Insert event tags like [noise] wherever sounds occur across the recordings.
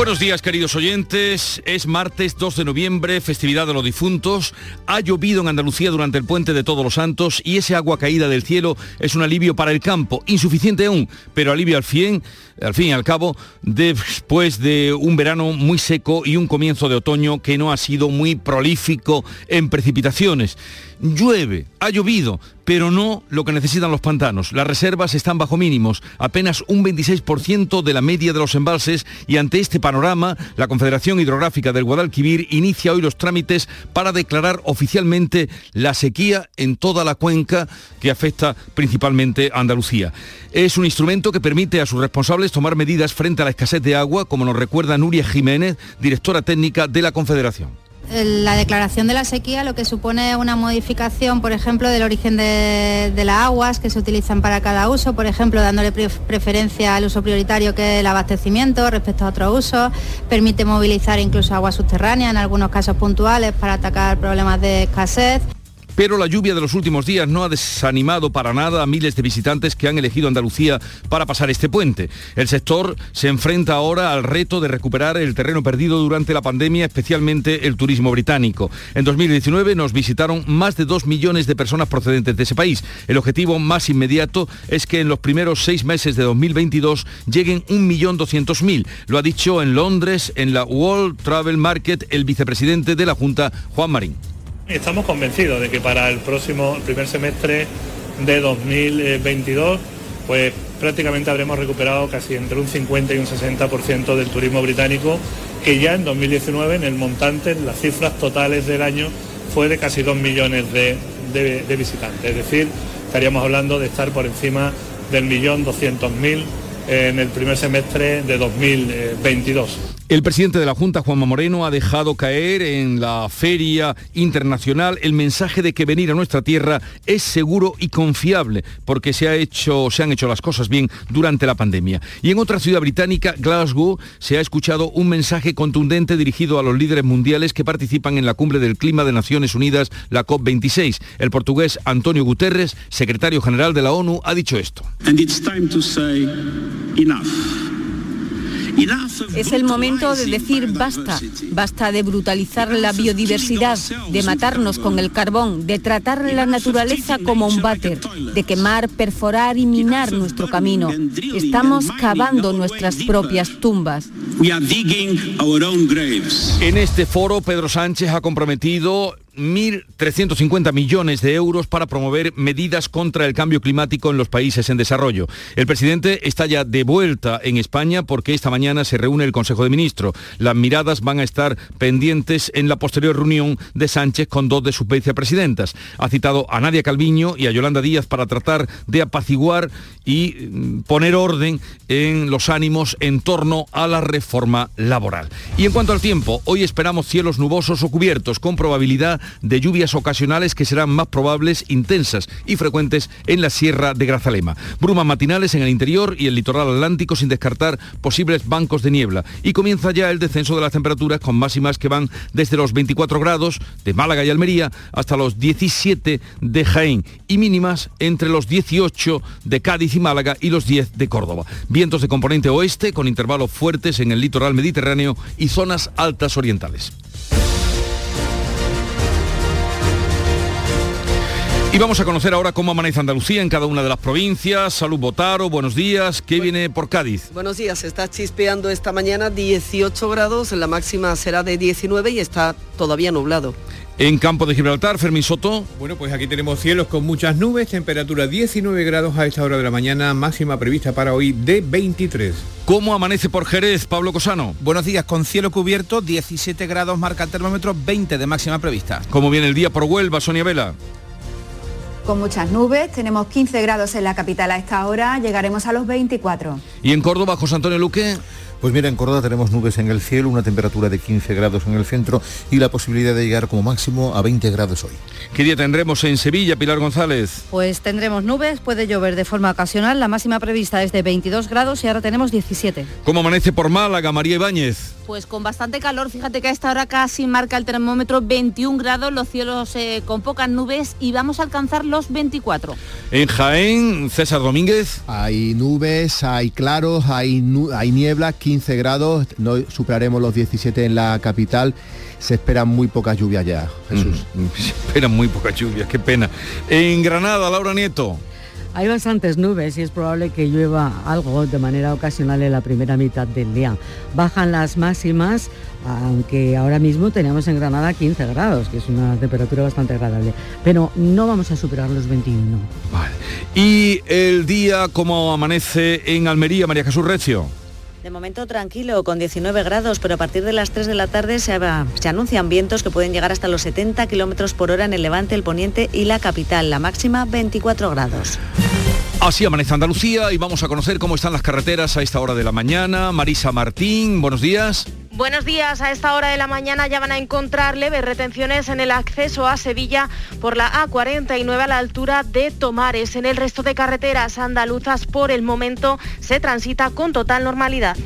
Buenos días queridos oyentes, es martes 2 de noviembre, festividad de los difuntos, ha llovido en Andalucía durante el puente de Todos los Santos y ese agua caída del cielo es un alivio para el campo, insuficiente aún, pero alivio al fin, al fin y al cabo, después de un verano muy seco y un comienzo de otoño que no ha sido muy prolífico en precipitaciones. Llueve, ha llovido, pero no lo que necesitan los pantanos. Las reservas están bajo mínimos, apenas un 26% de la media de los embalses y ante este panorama, la Confederación Hidrográfica del Guadalquivir inicia hoy los trámites para declarar oficialmente la sequía en toda la cuenca que afecta principalmente a Andalucía. Es un instrumento que permite a sus responsables tomar medidas frente a la escasez de agua, como nos recuerda Nuria Jiménez, directora técnica de la Confederación la declaración de la sequía lo que supone una modificación, por ejemplo, del origen de, las aguas que se utilizan para cada uso, por ejemplo, dándole preferencia al uso prioritario que es el abastecimiento respecto a otros usos, permite movilizar incluso agua subterránea en algunos casos puntuales para atacar problemas de escasez. Pero la lluvia de los últimos días no ha desanimado para nada a miles de visitantes que han elegido Andalucía para pasar este puente. El sector se enfrenta ahora al reto de recuperar el terreno perdido durante la pandemia, especialmente el turismo británico. En 2019 nos visitaron más de dos millones de personas procedentes de ese país. El objetivo más inmediato es que en los primeros seis meses de 2022 lleguen 1.200.000. Lo ha dicho en Londres, en la World Travel Market, el vicepresidente de la Junta, Juan Marín. Estamos convencidos de que para el próximo primer semestre de 2022, pues prácticamente habremos recuperado casi entre un 50 y un 60% del turismo británico, que ya en 2019 en el montante, en las cifras totales del año, fue de casi 2 millones de, de visitantes. Es decir, estaríamos hablando de estar por encima del millón 200.000 en el primer semestre de 2022. El presidente de la Junta, Juanma Moreno, ha dejado caer en la feria internacional el mensaje de que venir a nuestra tierra es seguro y confiable, porque se, ha hecho, se han hecho las cosas bien durante la pandemia. Y en otra ciudad británica, Glasgow, se ha escuchado un mensaje contundente dirigido a los líderes mundiales que participan en la cumbre del clima de Naciones Unidas, la COP26. El portugués Antonio Guterres, secretario general de la ONU, ha dicho esto. Es el momento de decir basta, basta de brutalizar la biodiversidad, de matarnos con el carbón, de tratar la naturaleza como un váter, de quemar, perforar y minar nuestro camino. Estamos cavando nuestras propias tumbas. En este foro, Pedro Sánchez ha comprometido 1.350 millones de euros para promover medidas contra el cambio climático en los países en desarrollo. El presidente está ya de vuelta en España porque esta mañana se reúne el Consejo de Ministros. Las miradas van a estar pendientes en la posterior reunión de Sánchez con dos de sus vicepresidentas. Ha citado a Nadia Calviño y a Yolanda Díaz para tratar de apaciguar y mm, poner orden en los ánimos en torno a la reforma laboral. Y en cuanto al tiempo, hoy esperamos cielos nubosos o cubiertos con probabilidad de lluvias ocasionales que serán más probables, intensas y frecuentes en la Sierra de Grazalema. Brumas matinales en el interior y el litoral atlántico sin descartar posibles bancos de niebla. Y comienza ya el descenso de las temperaturas con máximas que van desde los 24 grados de Málaga y Almería hasta los 17 de Jaén y mínimas entre los 18 de Cádiz y Málaga y los 10 de Córdoba. Vientos de componente oeste con intervalos fuertes en el litoral mediterráneo y zonas altas orientales. Y vamos a conocer ahora cómo amanece Andalucía en cada una de las provincias. Salud Botaro, buenos días. ¿Qué viene por Cádiz? Buenos días, está chispeando esta mañana 18 grados, la máxima será de 19 y está todavía nublado. En Campo de Gibraltar, Fermín Soto. Bueno, pues aquí tenemos cielos con muchas nubes, temperatura 19 grados a esta hora de la mañana, máxima prevista para hoy de 23. ¿Cómo amanece por Jerez, Pablo Cosano? Buenos días, con cielo cubierto, 17 grados marca el termómetro, 20 de máxima prevista. ¿Cómo viene el día por Huelva, Sonia Vela? Con muchas nubes. Tenemos 15 grados en la capital a esta hora, llegaremos a los 24. ¿Y en Córdoba, José Antonio Luque? Pues mira, en Córdoba tenemos nubes en el cielo, una temperatura de 15 grados en el centro y la posibilidad de llegar como máximo a 20 grados hoy. ¿Qué día tendremos en Sevilla, Pilar González? Pues tendremos nubes, puede llover de forma ocasional, la máxima prevista es de 22 grados y ahora tenemos 17. ¿Cómo amanece por Málaga, María Ibáñez? Pues con bastante calor, fíjate que a esta hora casi marca el termómetro 21 grados, los cielos eh, con pocas nubes y vamos a alcanzar los 24. En Jaén, César Domínguez. Hay nubes, hay claros, hay, hay niebla, 15 grados, no superaremos los 17 en la capital. Se esperan muy pocas lluvias ya, Jesús. [laughs] Se esperan muy pocas lluvias, qué pena. En Granada, Laura Nieto. Hay bastantes nubes y es probable que llueva algo de manera ocasional en la primera mitad del día. Bajan las máximas, aunque ahora mismo tenemos en Granada 15 grados, que es una temperatura bastante agradable. Pero no vamos a superar los 21. Vale. ¿Y el día cómo amanece en Almería, María Jesús Recio? De momento tranquilo, con 19 grados, pero a partir de las 3 de la tarde se, se, anuncian vientos que pueden llegar hasta los 70 kilómetros por hora en el levante, el poniente y la capital. La máxima 24 grados. Así amanece Andalucía y vamos a conocer cómo están las carreteras a esta hora de la mañana. Marisa Martín, buenos días. Buenos días. A esta hora de la mañana ya van a encontrar leves retenciones en el acceso a Sevilla por la A49 a la altura de Tomares. En el resto de carreteras andaluzas por el momento se transita con total normalidad.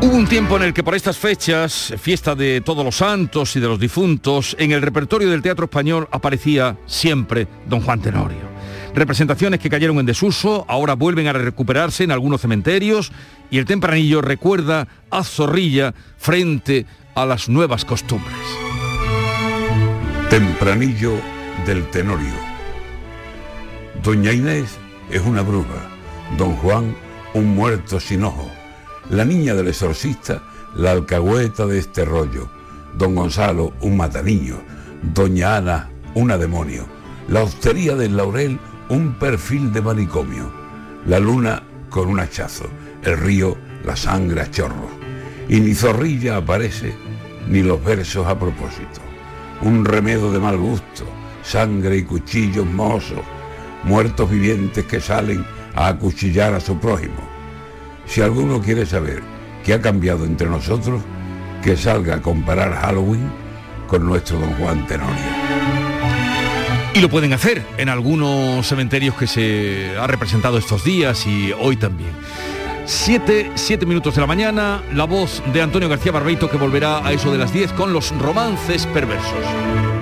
Hubo un tiempo en el que por estas fechas, fiesta de todos los santos y de los difuntos, en el repertorio del teatro español aparecía siempre don Juan Tenorio. Representaciones que cayeron en desuso, ahora vuelven a recuperarse en algunos cementerios y el tempranillo recuerda a Zorrilla frente a las nuevas costumbres. Tempranillo del Tenorio. Doña Inés es una bruja, don Juan un muerto sin ojo, la niña del exorcista la alcahueta de este rollo, don Gonzalo un mataniño, doña Ana una demonio, la hostería del laurel un perfil de manicomio, la luna con un hachazo, el río la sangre a chorro, y ni zorrilla aparece ni los versos a propósito, un remedo de mal gusto, sangre y cuchillos mozos, muertos vivientes que salen a acuchillar a su prójimo. Si alguno quiere saber qué ha cambiado entre nosotros, que salga a comparar Halloween con nuestro don Juan Tenorio. Y lo pueden hacer en algunos cementerios que se ha representado estos días y hoy también. Siete, siete minutos de la mañana, la voz de Antonio García Barbeito que volverá a eso de las 10 con los romances perversos.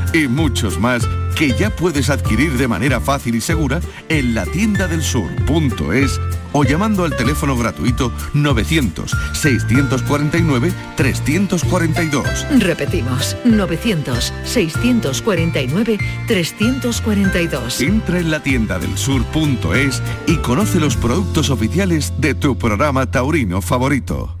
y muchos más que ya puedes adquirir de manera fácil y segura en la tienda del sur.es o llamando al teléfono gratuito 900-649-342. Repetimos, 900-649-342. Entra en la tienda del sur.es y conoce los productos oficiales de tu programa taurino favorito.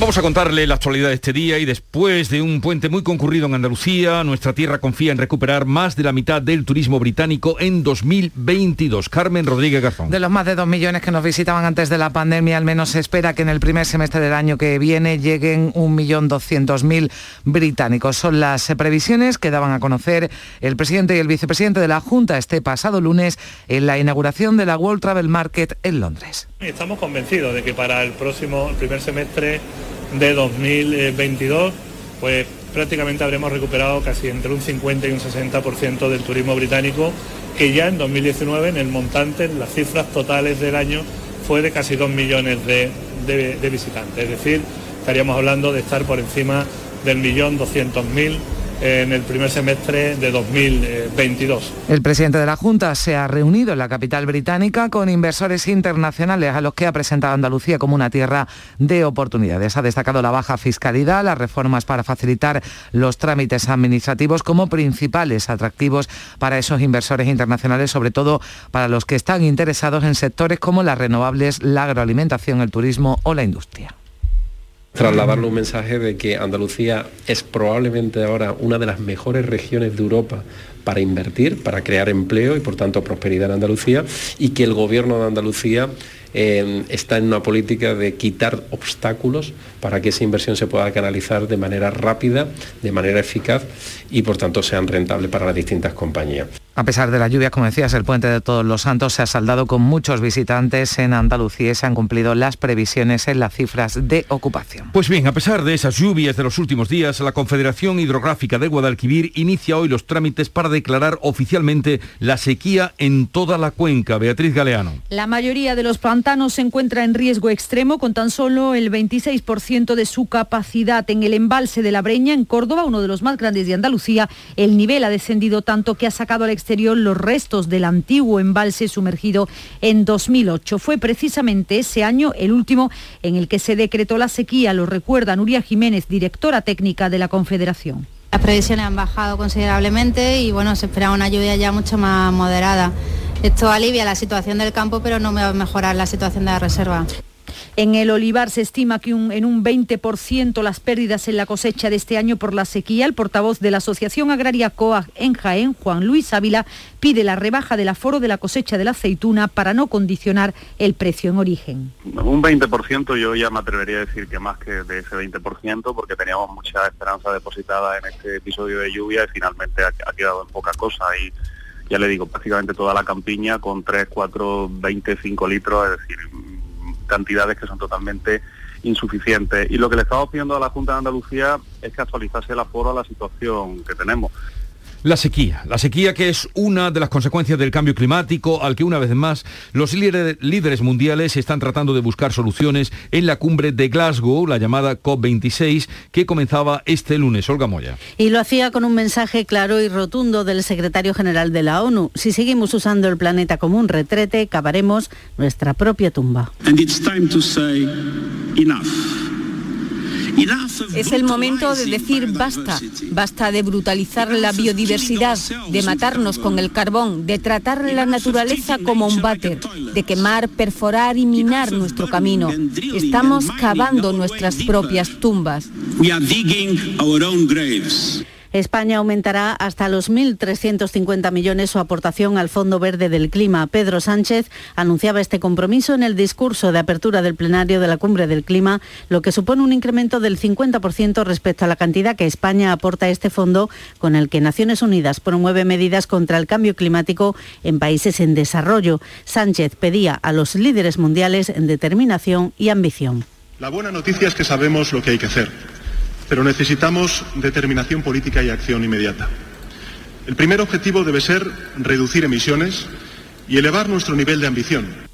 Vamos a contarle la actualidad de este día y después de un puente muy concurrido en Andalucía, nuestra tierra confía en recuperar más de la mitad del turismo británico en 2022. Carmen Rodríguez Garzón. De los más de dos millones que nos visitaban antes de la pandemia, al menos se espera que en el primer semestre del año que viene lleguen 1.200.000 británicos. Son las previsiones que daban a conocer el presidente y el vicepresidente de la Junta este pasado lunes en la inauguración de la World Travel Market en Londres. Estamos convencidos de que para el próximo primer semestre de 2022, pues prácticamente habremos recuperado casi entre un 50 y un 60% del turismo británico, que ya en 2019 en el montante, en las cifras totales del año, fue de casi 2 millones de, visitantes. Es decir, estaríamos hablando de estar por encima del millón 200.000 en el primer semestre de 2022. El presidente de la Junta se ha reunido en la capital británica con inversores internacionales a los que ha presentado Andalucía como una tierra de oportunidades. Ha destacado la baja fiscalidad, las reformas para facilitar los trámites administrativos como principales atractivos para esos inversores internacionales, sobre todo para los que están interesados en sectores como las renovables, la agroalimentación, el turismo o la industria trasladarle un mensaje de que Andalucía es probablemente ahora una de las mejores regiones de Europa para invertir, para crear empleo y por tanto prosperidad en Andalucía y que el gobierno de Andalucía eh, está en una política de quitar obstáculos para que esa inversión se pueda canalizar de manera rápida, de manera eficaz y por tanto sean rentables para las distintas compañías. A pesar de las lluvias, como decías, el puente de Todos los Santos se ha saldado con muchos visitantes en Andalucía y se han cumplido las previsiones en las cifras de ocupación. Pues bien, a pesar de esas lluvias de los últimos días, la Confederación Hidrográfica de Guadalquivir inicia hoy los trámites para declarar oficialmente la sequía en toda la cuenca. Beatriz Galeano. La mayoría de los pantanos se encuentra en riesgo extremo con tan solo el 26% de su capacidad. En el embalse de la Breña, en Córdoba, uno de los más grandes de Andalucía, el nivel ha descendido tanto que ha sacado al los restos del antiguo embalse sumergido en 2008. Fue precisamente ese año el último en el que se decretó la sequía, lo recuerda Nuria Jiménez, directora técnica de la Confederación. Las previsiones han bajado considerablemente y bueno, se espera una lluvia ya mucho más moderada. Esto alivia la situación del campo, pero no va a mejorar la situación de la reserva. En el olivar se estima que en un 20% las pérdidas en la cosecha de este año por la sequía. El portavoz de la Asociación Agraria COAG en Jaén, Juan Luis Ávila, pide la rebaja del aforo de la cosecha de la aceituna para no condicionar el precio en origen. Un 20% yo ya me atrevería a decir que más que de ese 20% porque teníamos mucha esperanza depositada en este episodio de lluvia y finalmente ha, quedado en poca cosa y ya le digo, prácticamente toda la campiña con 3, 4, 25 litros, es decir, cantidades que son totalmente insuficientes. Y lo que le estamos pidiendo a la Junta de Andalucía es que actualizase el aforo a la situación que tenemos. La sequía, la sequía que es una de las consecuencias del cambio climático al que una vez más los líderes mundiales están tratando de buscar soluciones en la cumbre de Glasgow, la llamada COP26, que comenzaba este lunes. Olga Moya. Y lo hacía con un mensaje claro y rotundo del secretario general de la ONU. Si seguimos usando el planeta como un retrete, cavaremos nuestra propia tumba. Es el momento de decir basta, basta de brutalizar la biodiversidad, de matarnos con el carbón, de tratar la naturaleza como un váter, de quemar, perforar y minar nuestro camino. Estamos cavando nuestras propias tumbas. España aumentará hasta los 1.350 millones su aportación al Fondo Verde del Clima. Pedro Sánchez anunciaba este compromiso en el discurso de apertura del plenario de la Cumbre del Clima, lo que supone un incremento del 50% respecto a la cantidad que España aporta a este fondo, con el que Naciones Unidas promueve medidas contra el cambio climático en países en desarrollo. Sánchez pedía a los líderes mundiales determinación y ambición. La buena noticia es que sabemos lo que hay que hacer pero necesitamos determinación política y acción inmediata. El primer objetivo debe ser reducir emisiones y elevar nuestro nivel de ambición.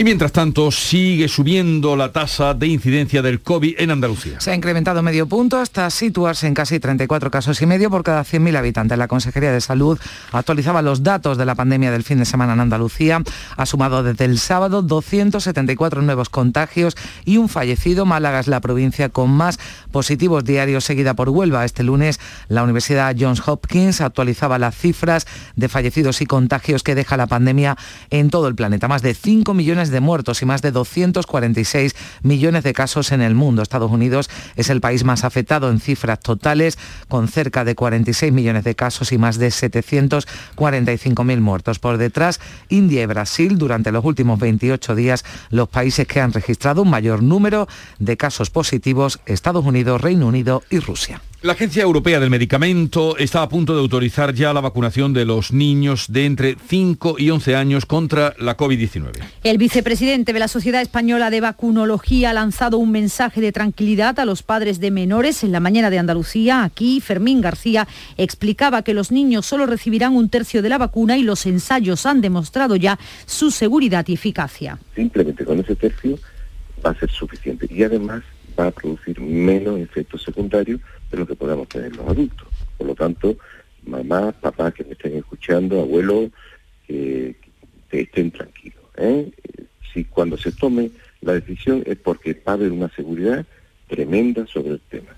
Y mientras tanto, sigue subiendo la tasa de incidencia del COVID en Andalucía. Se ha incrementado medio punto hasta situarse en casi 34 casos y medio por cada 100.000 habitantes. La Consejería de Salud actualizaba los datos de la pandemia del fin de semana en Andalucía. Ha sumado desde el sábado 274 nuevos contagios y un fallecido. Málaga es la provincia con más positivos diarios, seguida por Huelva. Este lunes, la Universidad Johns Hopkins actualizaba las cifras de fallecidos y contagios que deja la pandemia en todo el planeta. Más de 5 millones muertos y más de 246 millones de casos en el mundo. Estados Unidos es el país más afectado en cifras totales, con cerca de 46 millones de casos y más de 745.000 muertos. Por detrás, India y Brasil, durante los últimos 28 días, los países que han registrado un mayor número de casos positivos, Estados Unidos, Reino Unido y Rusia. La Agencia Europea del Medicamento está a punto de autorizar ya la vacunación de los niños de entre 5 y 11 años contra la COVID-19. El vicepresidente de la Sociedad Española de Vacunología ha lanzado un mensaje de tranquilidad a los padres de menores en la mañana de Andalucía. Aquí, Fermín García explicaba que los niños solo recibirán un tercio de la vacuna y los ensayos han demostrado ya su seguridad y eficacia. Simplemente con ese tercio va a ser suficiente y además va a producir menos efectos secundarios de lo que podamos tener los adultos. Por lo tanto, mamá, papá que me estén escuchando, abuelo, que, que estén tranquilos. ¿eh? Si cuando se tome la decisión es porque va a haber una seguridad tremenda sobre el tema.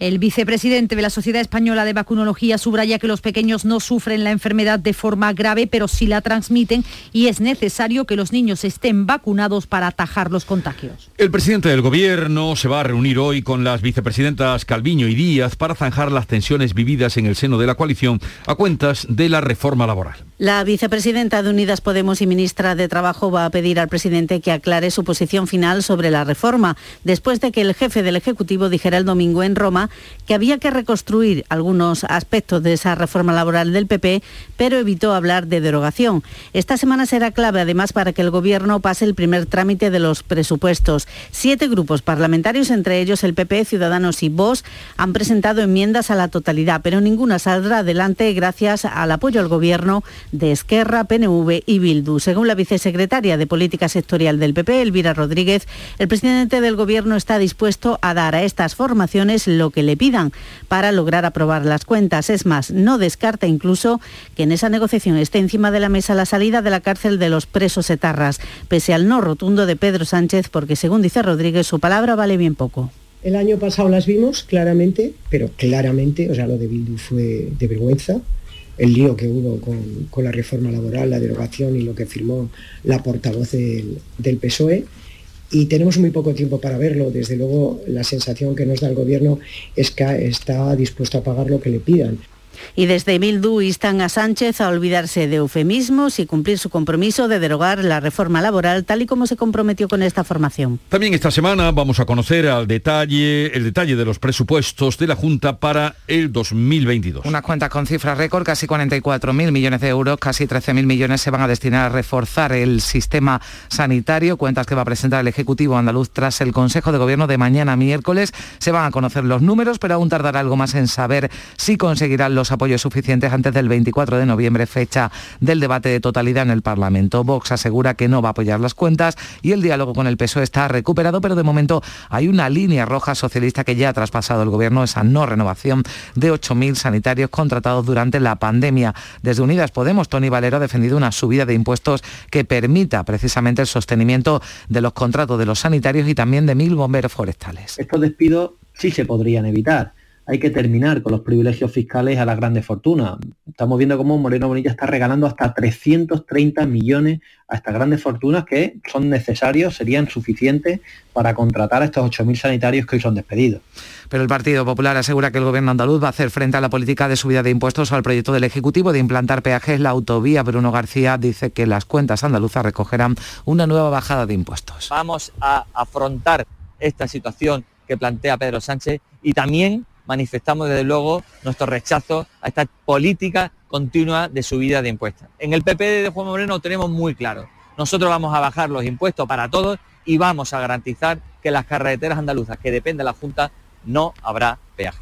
El vicepresidente de la Sociedad Española de Vacunología subraya que los pequeños no sufren la enfermedad de forma grave, pero sí la transmiten y es necesario que los niños estén vacunados para atajar los contagios. El presidente del gobierno se va a reunir hoy con las vicepresidentas Calviño y Díaz para zanjar las tensiones vividas en el seno de la coalición a cuentas de la reforma laboral. La vicepresidenta de Unidas Podemos y ministra de Trabajo va a pedir al presidente que aclare su posición final sobre la reforma, después de que el jefe del Ejecutivo dijera el domingo en Roma que había que reconstruir algunos aspectos de esa reforma laboral del PP, pero evitó hablar de derogación. Esta semana será clave además para que el Gobierno pase el primer trámite de los presupuestos. Siete grupos parlamentarios, entre ellos el PP, Ciudadanos y Vox, han presentado enmiendas a la totalidad, pero ninguna saldrá adelante gracias al apoyo al Gobierno de Esquerra, PNV y Bildu. Según la vicesecretaria de Política Sectorial del PP, Elvira Rodríguez, el presidente del Gobierno está dispuesto a dar a estas formaciones lo que le pidan para lograr aprobar las cuentas. Es más, no descarta incluso que en esa negociación esté encima de la mesa la salida de la cárcel de los presos etarras, pese al no rotundo de Pedro Sánchez, porque según dice Rodríguez, su palabra vale bien poco. El año pasado las vimos claramente, pero claramente, o sea, lo de Bildu fue de vergüenza, el lío que hubo con, con, la reforma laboral, la derogación y lo que firmó la portavoz del, del, PSOE. Y tenemos muy poco tiempo para verlo. Desde luego, la sensación que nos da el Gobierno es que está dispuesto a pagar lo que le pidan. Y desde Bildu instan a Sánchez a olvidarse de eufemismos y cumplir su compromiso de derogar la reforma laboral tal y como se comprometió con esta formación. También esta semana vamos a conocer al detalle, el detalle de los presupuestos de la Junta para el 2022. Unas cuentas con cifras récord, casi 44.000 millones de euros, casi 13.000 millones se van a destinar a reforzar el sistema sanitario, cuentas que va a presentar el Ejecutivo andaluz tras el Consejo de Gobierno de mañana miércoles. Se van a conocer los números, pero aún tardará algo más en saber si conseguirán los apoyos suficientes antes del 24 de noviembre, fecha del debate de totalidad en el Parlamento. Vox asegura que no va a apoyar las cuentas y el diálogo con el PSOE está recuperado, pero de momento hay una línea roja socialista que ya ha traspasado el Gobierno, esa no renovación de 8.000 sanitarios contratados durante la pandemia. Desde Unidas Podemos, Tony Valero ha defendido una subida de impuestos que permita precisamente el sostenimiento de los contratos de los sanitarios y también de mil bomberos forestales. Estos despidos sí se podrían evitar hay que terminar con los privilegios fiscales a las grandes fortunas. Estamos viendo cómo Moreno Bonilla está regalando hasta 330 millones a estas grandes fortunas que son necesarios, serían suficientes para contratar a estos 8.000 sanitarios que hoy son despedidos. Pero el Partido Popular asegura que el gobierno andaluz va a hacer frente a la política de subida de impuestos al proyecto del Ejecutivo de implantar peajes. La autovía Bruno García dice que las cuentas andaluzas recogerán una nueva bajada de impuestos. Vamos a afrontar esta situación que plantea Pedro Sánchez y también manifestamos desde luego nuestro rechazo a esta política continua de subida de impuestos. En el PP de Juan Moreno tenemos muy claro, nosotros vamos a bajar los impuestos para todos y vamos a garantizar que las carreteras andaluzas que dependen de la Junta no habrá peaje.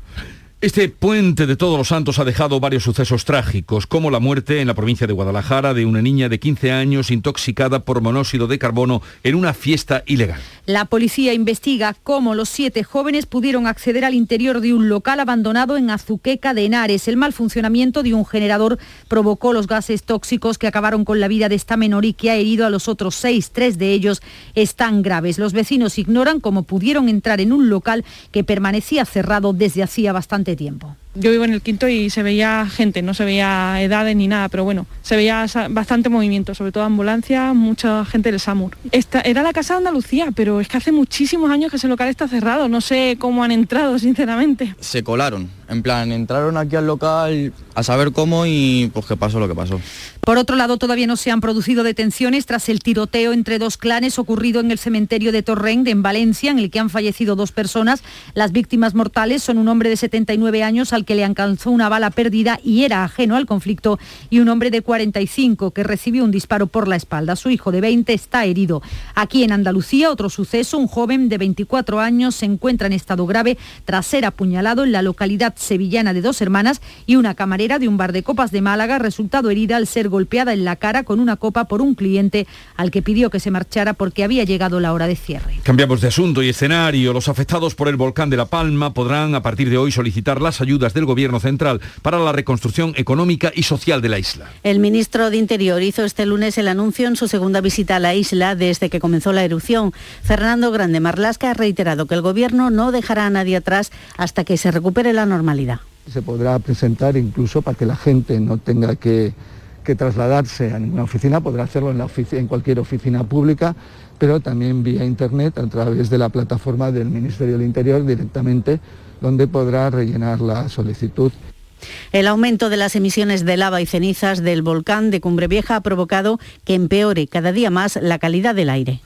Este puente de Todos los Santos ha dejado varios sucesos trágicos, como la muerte en la provincia de Guadalajara de una niña de 15 años intoxicada por monóxido de carbono en una fiesta ilegal. La policía investiga cómo los siete jóvenes pudieron acceder al interior de un local abandonado en Azuqueca de Henares. El mal funcionamiento de un generador provocó los gases tóxicos que acabaron con la vida de esta menor y que ha herido a los otros seis. Tres de ellos están graves. Los vecinos ignoran cómo pudieron entrar en un local que permanecía cerrado desde hacía bastante tiempo. Yo vivo en el quinto y se veía gente, no se veía edades ni nada, pero bueno, se veía bastante movimiento, sobre todo ambulancia, mucha gente del SAMUR. Esta era la Casa de Andalucía, pero es que hace muchísimos años que ese local está cerrado, no sé cómo han entrado, sinceramente. Se colaron, en plan, entraron aquí al local a saber cómo y pues qué pasó lo que pasó. Por otro lado, todavía no se han producido detenciones tras el tiroteo entre dos clanes ocurrido en el cementerio de Torrent, en Valencia, en el que han fallecido dos personas. Las víctimas mortales son un hombre de 79 años al que le alcanzó una bala perdida y era ajeno al conflicto, y un hombre de 45 que recibió un disparo por la espalda. Su hijo de 20 está herido. Aquí en Andalucía, otro suceso, un joven de 24 años se encuentra en estado grave tras ser apuñalado en la localidad sevillana de Dos Hermanas y una camarera de un bar de copas de Málaga resultado herida al ser golpeada en la cara con una copa por un cliente al que pidió que se marchara porque había llegado la hora de cierre. Cambiamos de asunto y escenario. Los afectados por el volcán de La Palma podrán a partir de hoy solicitar las ayudas del Gobierno central para la reconstrucción económica y social de la isla. El ministro de Interior hizo este lunes el anuncio en su segunda visita a la isla desde que comenzó la erupción. Fernando Grande Marlasca ha reiterado que el Gobierno no dejará a nadie atrás hasta que se recupere la normalidad. Se podrá presentar incluso para que la gente no tenga que, que trasladarse a ninguna oficina, podrá hacerlo en, la ofici- en cualquier oficina pública, pero también vía Internet a través de la plataforma del Ministerio del Interior directamente, donde podrá rellenar la solicitud. El aumento de las emisiones de lava y cenizas del volcán de Cumbre Vieja ha provocado que empeore cada día más la calidad del aire.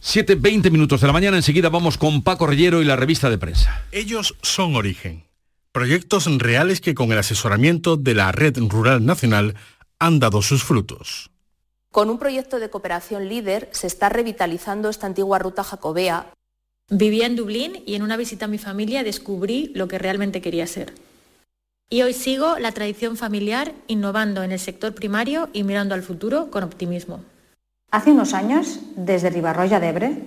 7, 20 minutos de la mañana, enseguida vamos con Paco Rellero y la revista de prensa. Ellos son Origen, proyectos reales que con el asesoramiento de la Red Rural Nacional han dado sus frutos. Con un proyecto de cooperación líder se está revitalizando esta antigua ruta jacobea. Vivía en Dublín y en una visita a mi familia descubrí lo que realmente quería ser. Y hoy sigo la tradición familiar innovando en el sector primario y mirando al futuro con optimismo. Hace unos años, desde Ribarroya de Ebre,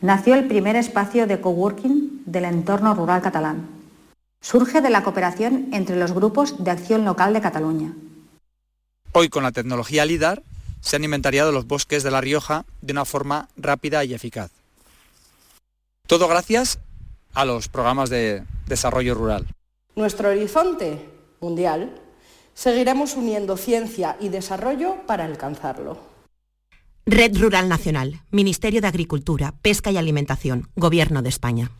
nació el primer espacio de coworking del entorno rural catalán. Surge de la cooperación entre los grupos de acción local de Cataluña. Hoy con la tecnología LIDAR se han inventariado los bosques de La Rioja de una forma rápida y eficaz. Todo gracias a los programas de desarrollo rural. Nuestro horizonte mundial, seguiremos uniendo ciencia y desarrollo para alcanzarlo. Red Rural Nacional, Ministerio de Agricultura, Pesca y Alimentación, Gobierno de España.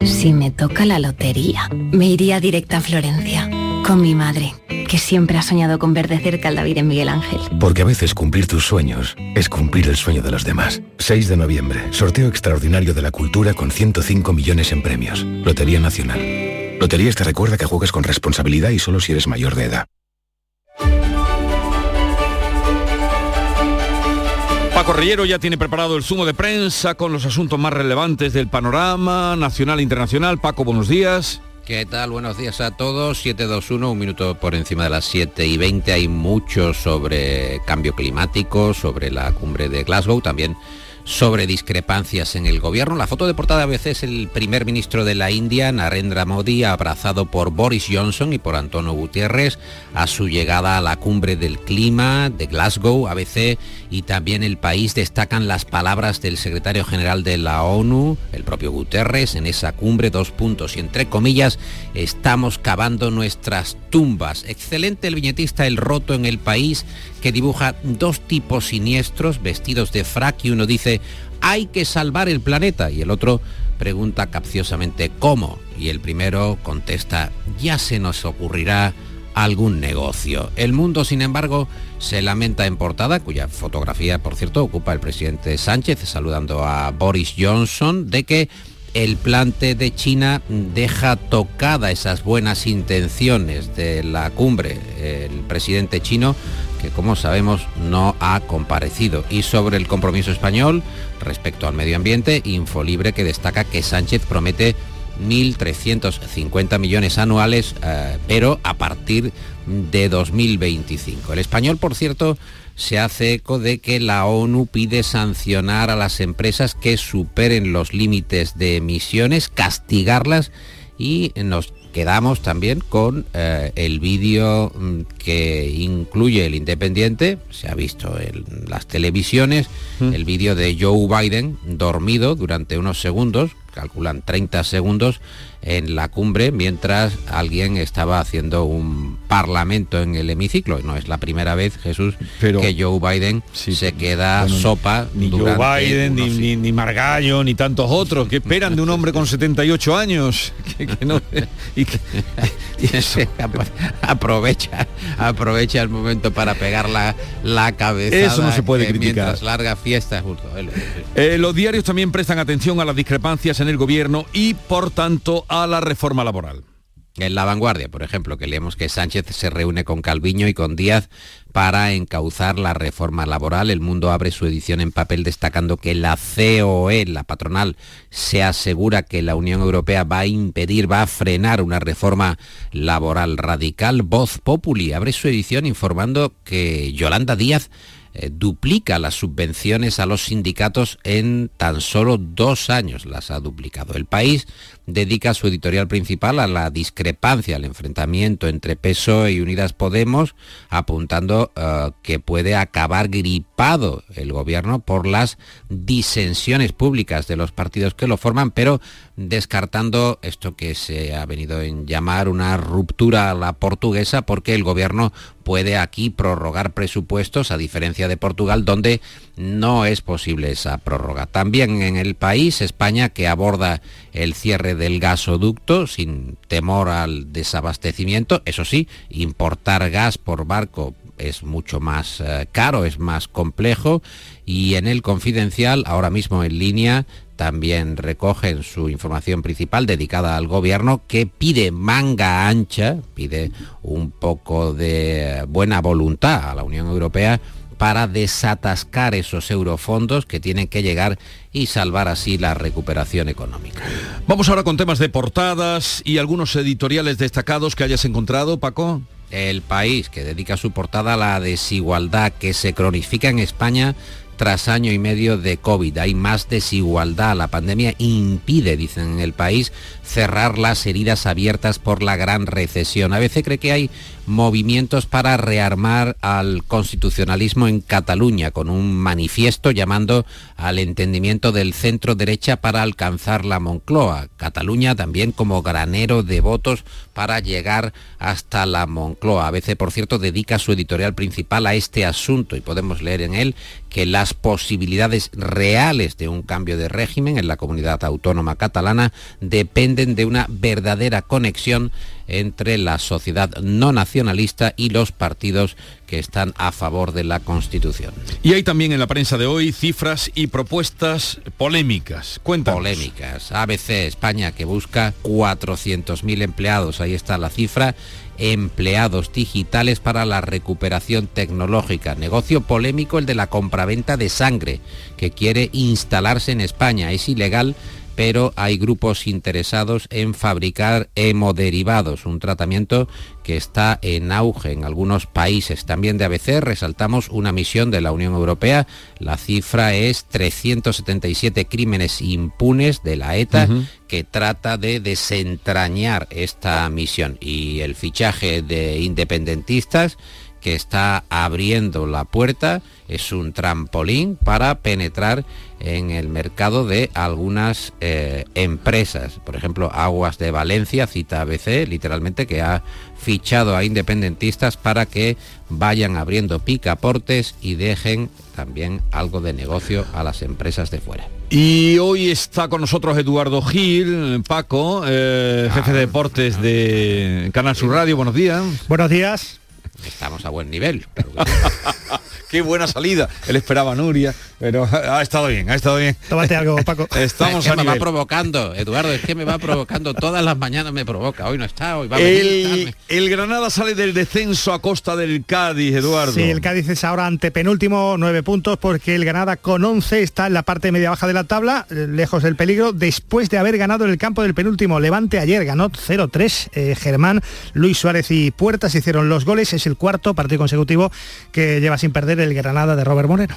Si me toca la lotería, me iría directa a Florencia, con mi madre, que siempre ha soñado con ver de cerca al David en Miguel Ángel. Porque a veces cumplir tus sueños es cumplir el sueño de los demás. 6 de noviembre, sorteo extraordinario de la cultura con 105 millones en premios. Lotería Nacional. Loterías te recuerda que juegues con responsabilidad y solo si eres mayor de edad. Paco Rellero ya tiene preparado el zumo de prensa con los asuntos más relevantes del panorama nacional e internacional. Paco, buenos días. ¿Qué tal? Buenos días a todos. 721, un minuto por encima de las 7 y 20. Hay mucho sobre cambio climático, sobre la cumbre de Glasgow, también sobre discrepancias en el gobierno. La foto de portada a veces es el primer ministro de la India, Narendra Modi, abrazado por Boris Johnson y por Antonio Gutiérrez a su llegada a la cumbre del clima de Glasgow. ABC y también el país destacan las palabras del secretario general de la ONU, el propio Guterres, en esa cumbre, dos puntos y entre comillas, estamos cavando nuestras tumbas. Excelente el viñetista El Roto en el país que dibuja dos tipos siniestros vestidos de frac y uno dice hay que salvar el planeta y el otro pregunta capciosamente cómo y el primero contesta ya se nos ocurrirá algún negocio. El mundo, sin embargo, se lamenta en portada, cuya fotografía, por cierto, ocupa el presidente Sánchez saludando a Boris Johnson, de que el plante de China deja tocada esas buenas intenciones de la cumbre. El presidente chino, que como sabemos no ha comparecido. Y sobre el compromiso español respecto al medio ambiente, Infolibre que destaca que Sánchez promete 1.350 millones anuales, eh, pero a partir de 2025. El español, por cierto, se hace eco de que la ONU pide sancionar a las empresas que superen los límites de emisiones, castigarlas y nos quedamos también con eh, el vídeo mm, que incluye el Independiente, se ha visto en las televisiones, el vídeo de Joe Biden dormido durante unos segundos, calculan 30 segundos, en la cumbre mientras alguien estaba haciendo un parlamento en el hemiciclo. No es la primera vez, Jesús, Pero- que Joe Biden se queda Bueno, sopa Ni Joe Biden, ni, ni, ni Margallo, ni tantos otros que esperan de un hombre con 78 años. [laughs] Que, que no- y que- y eso- aprovecha aprovecha el momento para pegar la, la cabeza Eso no se puede criticar. mientras larga fiesta justo Eh, los diarios también prestan atención a las discrepancias en el gobierno y, por tanto, a la reforma laboral. En La Vanguardia, por ejemplo, que leemos que Sánchez se reúne con Calviño y con Díaz para encauzar la reforma laboral. El Mundo abre su edición en papel destacando que la COE, la patronal, se asegura que la Unión Europea va a impedir, va a frenar una reforma laboral radical. Voz Populi abre su edición informando que Yolanda Díaz eh, duplica las subvenciones a los sindicatos en tan solo dos años, las ha duplicado. El país dedica su editorial principal a la discrepancia, al enfrentamiento entre PSOE y Unidas Podemos, apuntando eh, que puede acabar gripado el gobierno por las disensiones públicas de los partidos que lo forman, pero descartando esto que se ha venido en llamar una ruptura a la portuguesa, porque el gobierno puede aquí prorrogar presupuestos, a diferencia de Portugal, donde no es posible esa prórroga. También en el país, España, que aborda el cierre del gasoducto sin temor al desabastecimiento, eso sí, importar gas por barco es mucho más eh, caro, es más complejo y en el confidencial, ahora mismo en línea, también recogen su información principal dedicada al gobierno que pide manga ancha, pide un poco de buena voluntad a la Unión Europea para desatascar esos eurofondos que tienen que llegar y salvar así la recuperación económica. Vamos ahora con temas de portadas y algunos editoriales destacados que hayas encontrado, Paco. El país que dedica su portada a la desigualdad que se cronifica en España tras año y medio de COVID. Hay más desigualdad. La pandemia impide, dicen en el país, cerrar las heridas abiertas por la gran recesión. A veces cree que hay movimientos para rearmar al constitucionalismo en Cataluña, con un manifiesto llamando al entendimiento del centro derecha para alcanzar la Moncloa. Cataluña también como granero de votos para llegar hasta la Moncloa. A veces, por cierto, dedica su editorial principal a este asunto y podemos leer en él que las posibilidades reales de un cambio de régimen en la comunidad autónoma catalana dependen de una verdadera conexión entre la sociedad no nacionalista y los partidos que están a favor de la Constitución. Y hay también en la prensa de hoy cifras y propuestas polémicas. Cuéntanos. Polémicas. ABC España que busca 400.000 empleados. Ahí está la cifra empleados digitales para la recuperación tecnológica. Negocio polémico el de la compraventa de sangre, que quiere instalarse en España. Es ilegal pero hay grupos interesados en fabricar hemoderivados, un tratamiento que está en auge en algunos países. También de ABC resaltamos una misión de la Unión Europea. La cifra es 377 crímenes impunes de la ETA que trata de desentrañar esta misión. Y el fichaje de independentistas que está abriendo la puerta es un trampolín para penetrar en el mercado de algunas eh, empresas. Por ejemplo, Aguas de Valencia, cita ABC, literalmente, que ha fichado a independentistas para que vayan abriendo picaportes y dejen también algo de negocio a las empresas de fuera. Y hoy está con nosotros Eduardo Gil, Paco, eh, jefe de deportes de Canal Sur Radio. Buenos días. Buenos días. Estamos a buen nivel. [laughs] Qué buena salida. Él esperaba a Nuria, pero ha estado bien, ha estado bien. Tómate algo, [laughs] Paco. Estamos es que me va provocando, Eduardo, es que me va provocando. Todas las mañanas me provoca. Hoy no está, hoy va a el, el Granada sale del descenso a costa del Cádiz, Eduardo. Sí, el Cádiz es ahora ante penúltimo, nueve puntos, porque el Granada con 11 está en la parte media baja de la tabla, eh, lejos del peligro, después de haber ganado en el campo del penúltimo. Levante ayer ganó 0-3. Eh, Germán, Luis Suárez y Puertas hicieron los goles. Es el cuarto partido consecutivo que lleva sin perder el Granada de Robert Moreno.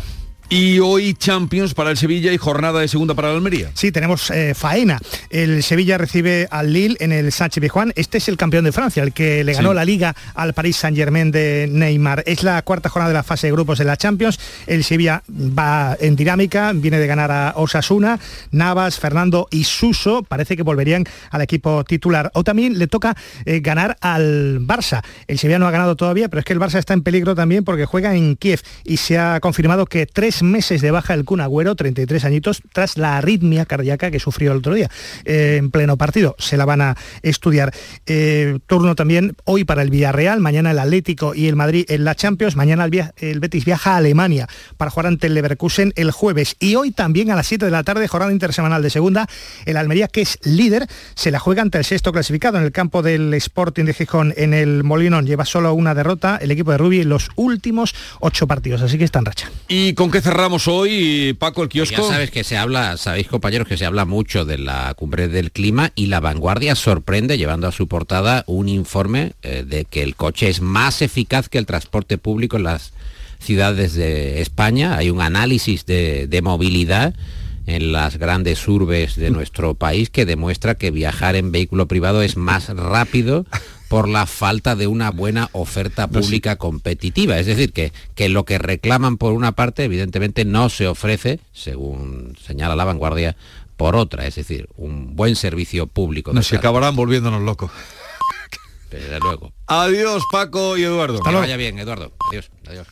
Y hoy Champions para el Sevilla y jornada de segunda para el Almería. Sí, tenemos eh, faena. El Sevilla recibe al Lille en el Sánchez Pizjuán. Este es el campeón de Francia, el que le ganó la liga al Paris Saint-Germain de Neymar. Es la cuarta jornada de la fase de grupos de la Champions. El Sevilla va en dinámica, viene de ganar a Osasuna, Navas, Fernando y Suso. Parece que volverían al equipo titular. O también le toca eh, ganar al Barça. El Sevilla no ha ganado todavía, pero es que el Barça está en peligro también porque juega en Kiev y se ha confirmado que tres meses de baja el Kun Agüero, 33 añitos, tras la arritmia cardíaca que sufrió el otro día eh, en pleno partido. Se la van a estudiar. Eh, turno también hoy para el Villarreal, mañana el Atlético y el Madrid en la Champions, mañana el, Betis viaja a Alemania para jugar ante el Leverkusen el jueves y hoy también a las 7 de la tarde, jornada intersemanal de segunda, el Almería, que es líder, se la juega ante el sexto clasificado en el campo del Sporting de Gijón en el Molinón. Lleva solo una derrota el equipo de Rubi en los últimos ocho partidos, así que está en racha. ¿Y con qué cerramos hoy, Paco, el kiosco? Ya sabes que se habla, sabéis compañeros, que se habla mucho de la cumbre del clima y la vanguardia sorprende llevando a su portada un informe eh, de que el coche es más eficaz que el transporte público en las ciudades de España. Hay un análisis de, de movilidad en las grandes urbes de [laughs] nuestro país que demuestra que viajar en vehículo privado es más rápido por la falta de una buena oferta pública competitiva. Es decir, que, que lo que reclaman por una parte, evidentemente, no se ofrece, según señala la vanguardia, por otra. Es decir, un buen servicio público. Nos acabarán volviéndonos locos. Desde luego. Adiós, Paco y Eduardo. Que vaya bien, Eduardo. Adiós. Adiós.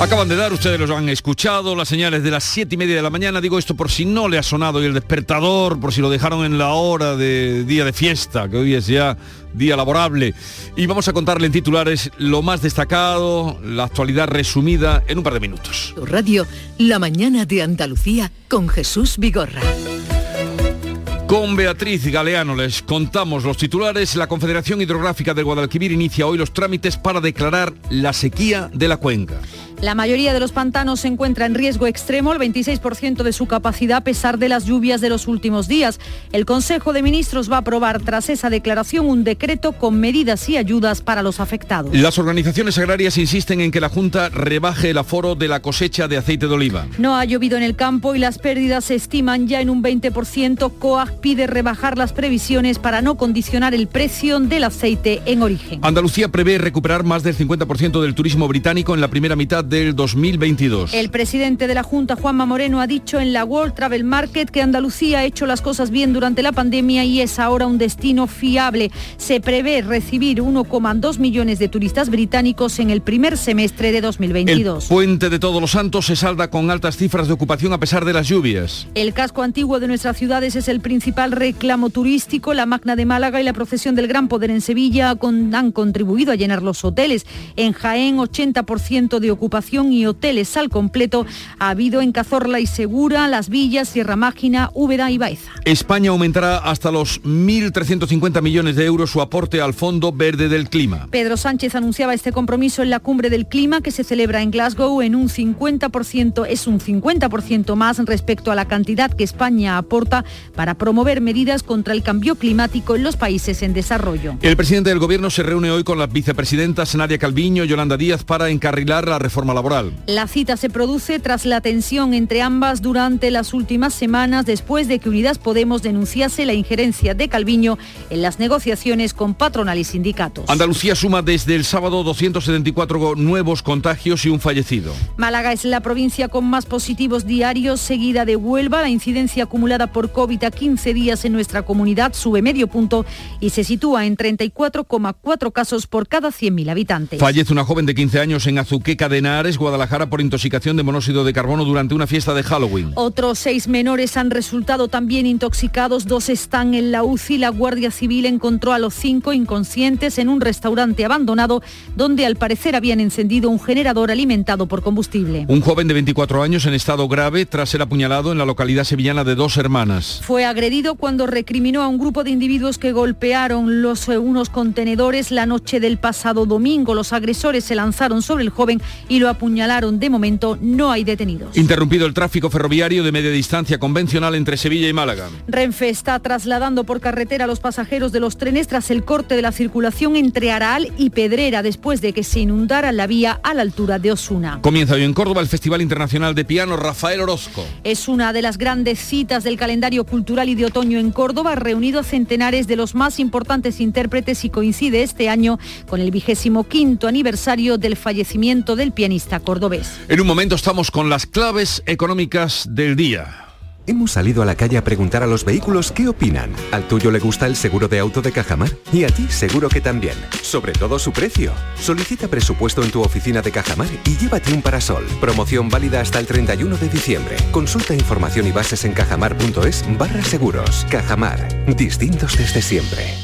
Acaban de dar, ustedes los han escuchado, las señales de las siete y media de la mañana. Digo esto por si no le ha sonado y el despertador, por si lo dejaron en la hora de día de fiesta, que hoy es ya día laborable. Y vamos a contarle en titulares lo más destacado, la actualidad resumida en un par de minutos. Radio, La Mañana de Andalucía con Jesús Vigorra. Con Beatriz Galeano les contamos los titulares. La Confederación Hidrográfica del Guadalquivir inicia hoy los trámites para declarar la sequía de la cuenca. La mayoría de los pantanos se encuentra en riesgo extremo, el 26% de su capacidad a pesar de las lluvias de los últimos días. El Consejo de Ministros va a aprobar tras esa declaración un decreto con medidas y ayudas para los afectados. Las organizaciones agrarias insisten en que la Junta rebaje el aforo de la cosecha de aceite de oliva. No ha llovido en el campo y las pérdidas se estiman ya en un 20%. COAG pide rebajar las previsiones para no condicionar el precio del aceite en origen. Andalucía prevé recuperar más del 50% del turismo británico en la primera mitad del 2022. El presidente de la Junta, Juanma Moreno, ha dicho en la World Travel Market que Andalucía ha hecho las cosas bien durante la pandemia y es ahora un destino fiable. Se prevé recibir 1,2 millones de turistas británicos en el primer semestre de 2022. El puente de Todos los Santos se salda con altas cifras de ocupación a pesar de las lluvias. El casco antiguo de nuestras ciudades es el principal reclamo turístico. La Magna de Málaga y la procesión del Gran Poder en Sevilla han contribuido a llenar los hoteles. En Jaén, 80% de ocupación y hoteles al completo ha habido en Cazorla y Segura, Las Villas, Sierra Mágina, Úbeda y Baeza. España aumentará hasta los 1.350 millones de euros su aporte al Fondo Verde del Clima. Pedro Sánchez anunciaba este compromiso en la cumbre del clima que se celebra en Glasgow en un 50%, es un 50% más respecto a la cantidad que España aporta para promover medidas contra el cambio climático en los países en desarrollo. El presidente del gobierno se reúne hoy con las vicepresidentas Nadia Calviño y Yolanda Díaz para encarrilar la reforma laboral. La cita se produce tras la tensión entre ambas durante las últimas semanas después de que Unidas Podemos denunciase la injerencia de Calviño en las negociaciones con patronal y sindicatos. Andalucía suma desde el sábado 274 nuevos contagios y un fallecido. Málaga es la provincia con más positivos diarios, seguida de Huelva. La incidencia acumulada por COVID a 15 días en nuestra comunidad sube medio punto y se sitúa en 34,4 casos por cada 100.000 habitantes. Fallece una joven de 15 años en Azuqueca de Henares, Guadalajara, por intoxicación de monóxido de carbono durante una fiesta de Halloween. Otros seis menores han resultado también intoxicados, dos están en la UCI. La Guardia Civil encontró a los cinco inconscientes en un restaurante abandonado donde al parecer habían encendido un generador alimentado por combustible. Un joven de 24 años en estado grave tras ser apuñalado en la localidad sevillana de Dos Hermanas. Fue agredido cuando recriminó a un grupo de individuos que golpearon los, eh, unos contenedores la noche del pasado domingo. Los agresores se lanzaron sobre el joven y lo apuñalaron. De momento no hay detenidos. Interrumpido el tráfico ferroviario de media distancia convencional entre Sevilla y Málaga. Renfe está trasladando por carretera a los pasajeros de los trenes tras el corte de la circulación entre Araal y Pedrera después de que se inundara la vía a la altura de Osuna. Comienza hoy en Córdoba el Festival Internacional de Piano Rafael Orozco. Es una de las grandes citas del calendario cultural y de otoño en Córdoba, ha reunido a centenares de los más importantes intérpretes y coincide este año con el vigésimo quinto aniversario del fallecimiento del pianista cordobés. En un momento estamos con las claves económicas del día. Hemos salido a la calle a preguntar a los vehículos qué opinan. ¿Al tuyo le gusta el seguro de auto de Cajamar? Y a ti seguro que también. Sobre todo su precio. Solicita presupuesto en tu oficina de Cajamar y llévate un parasol. Promoción válida hasta el 31 de diciembre. Consulta información y bases en cajamar.es barra seguros. Cajamar. Distintos desde siempre.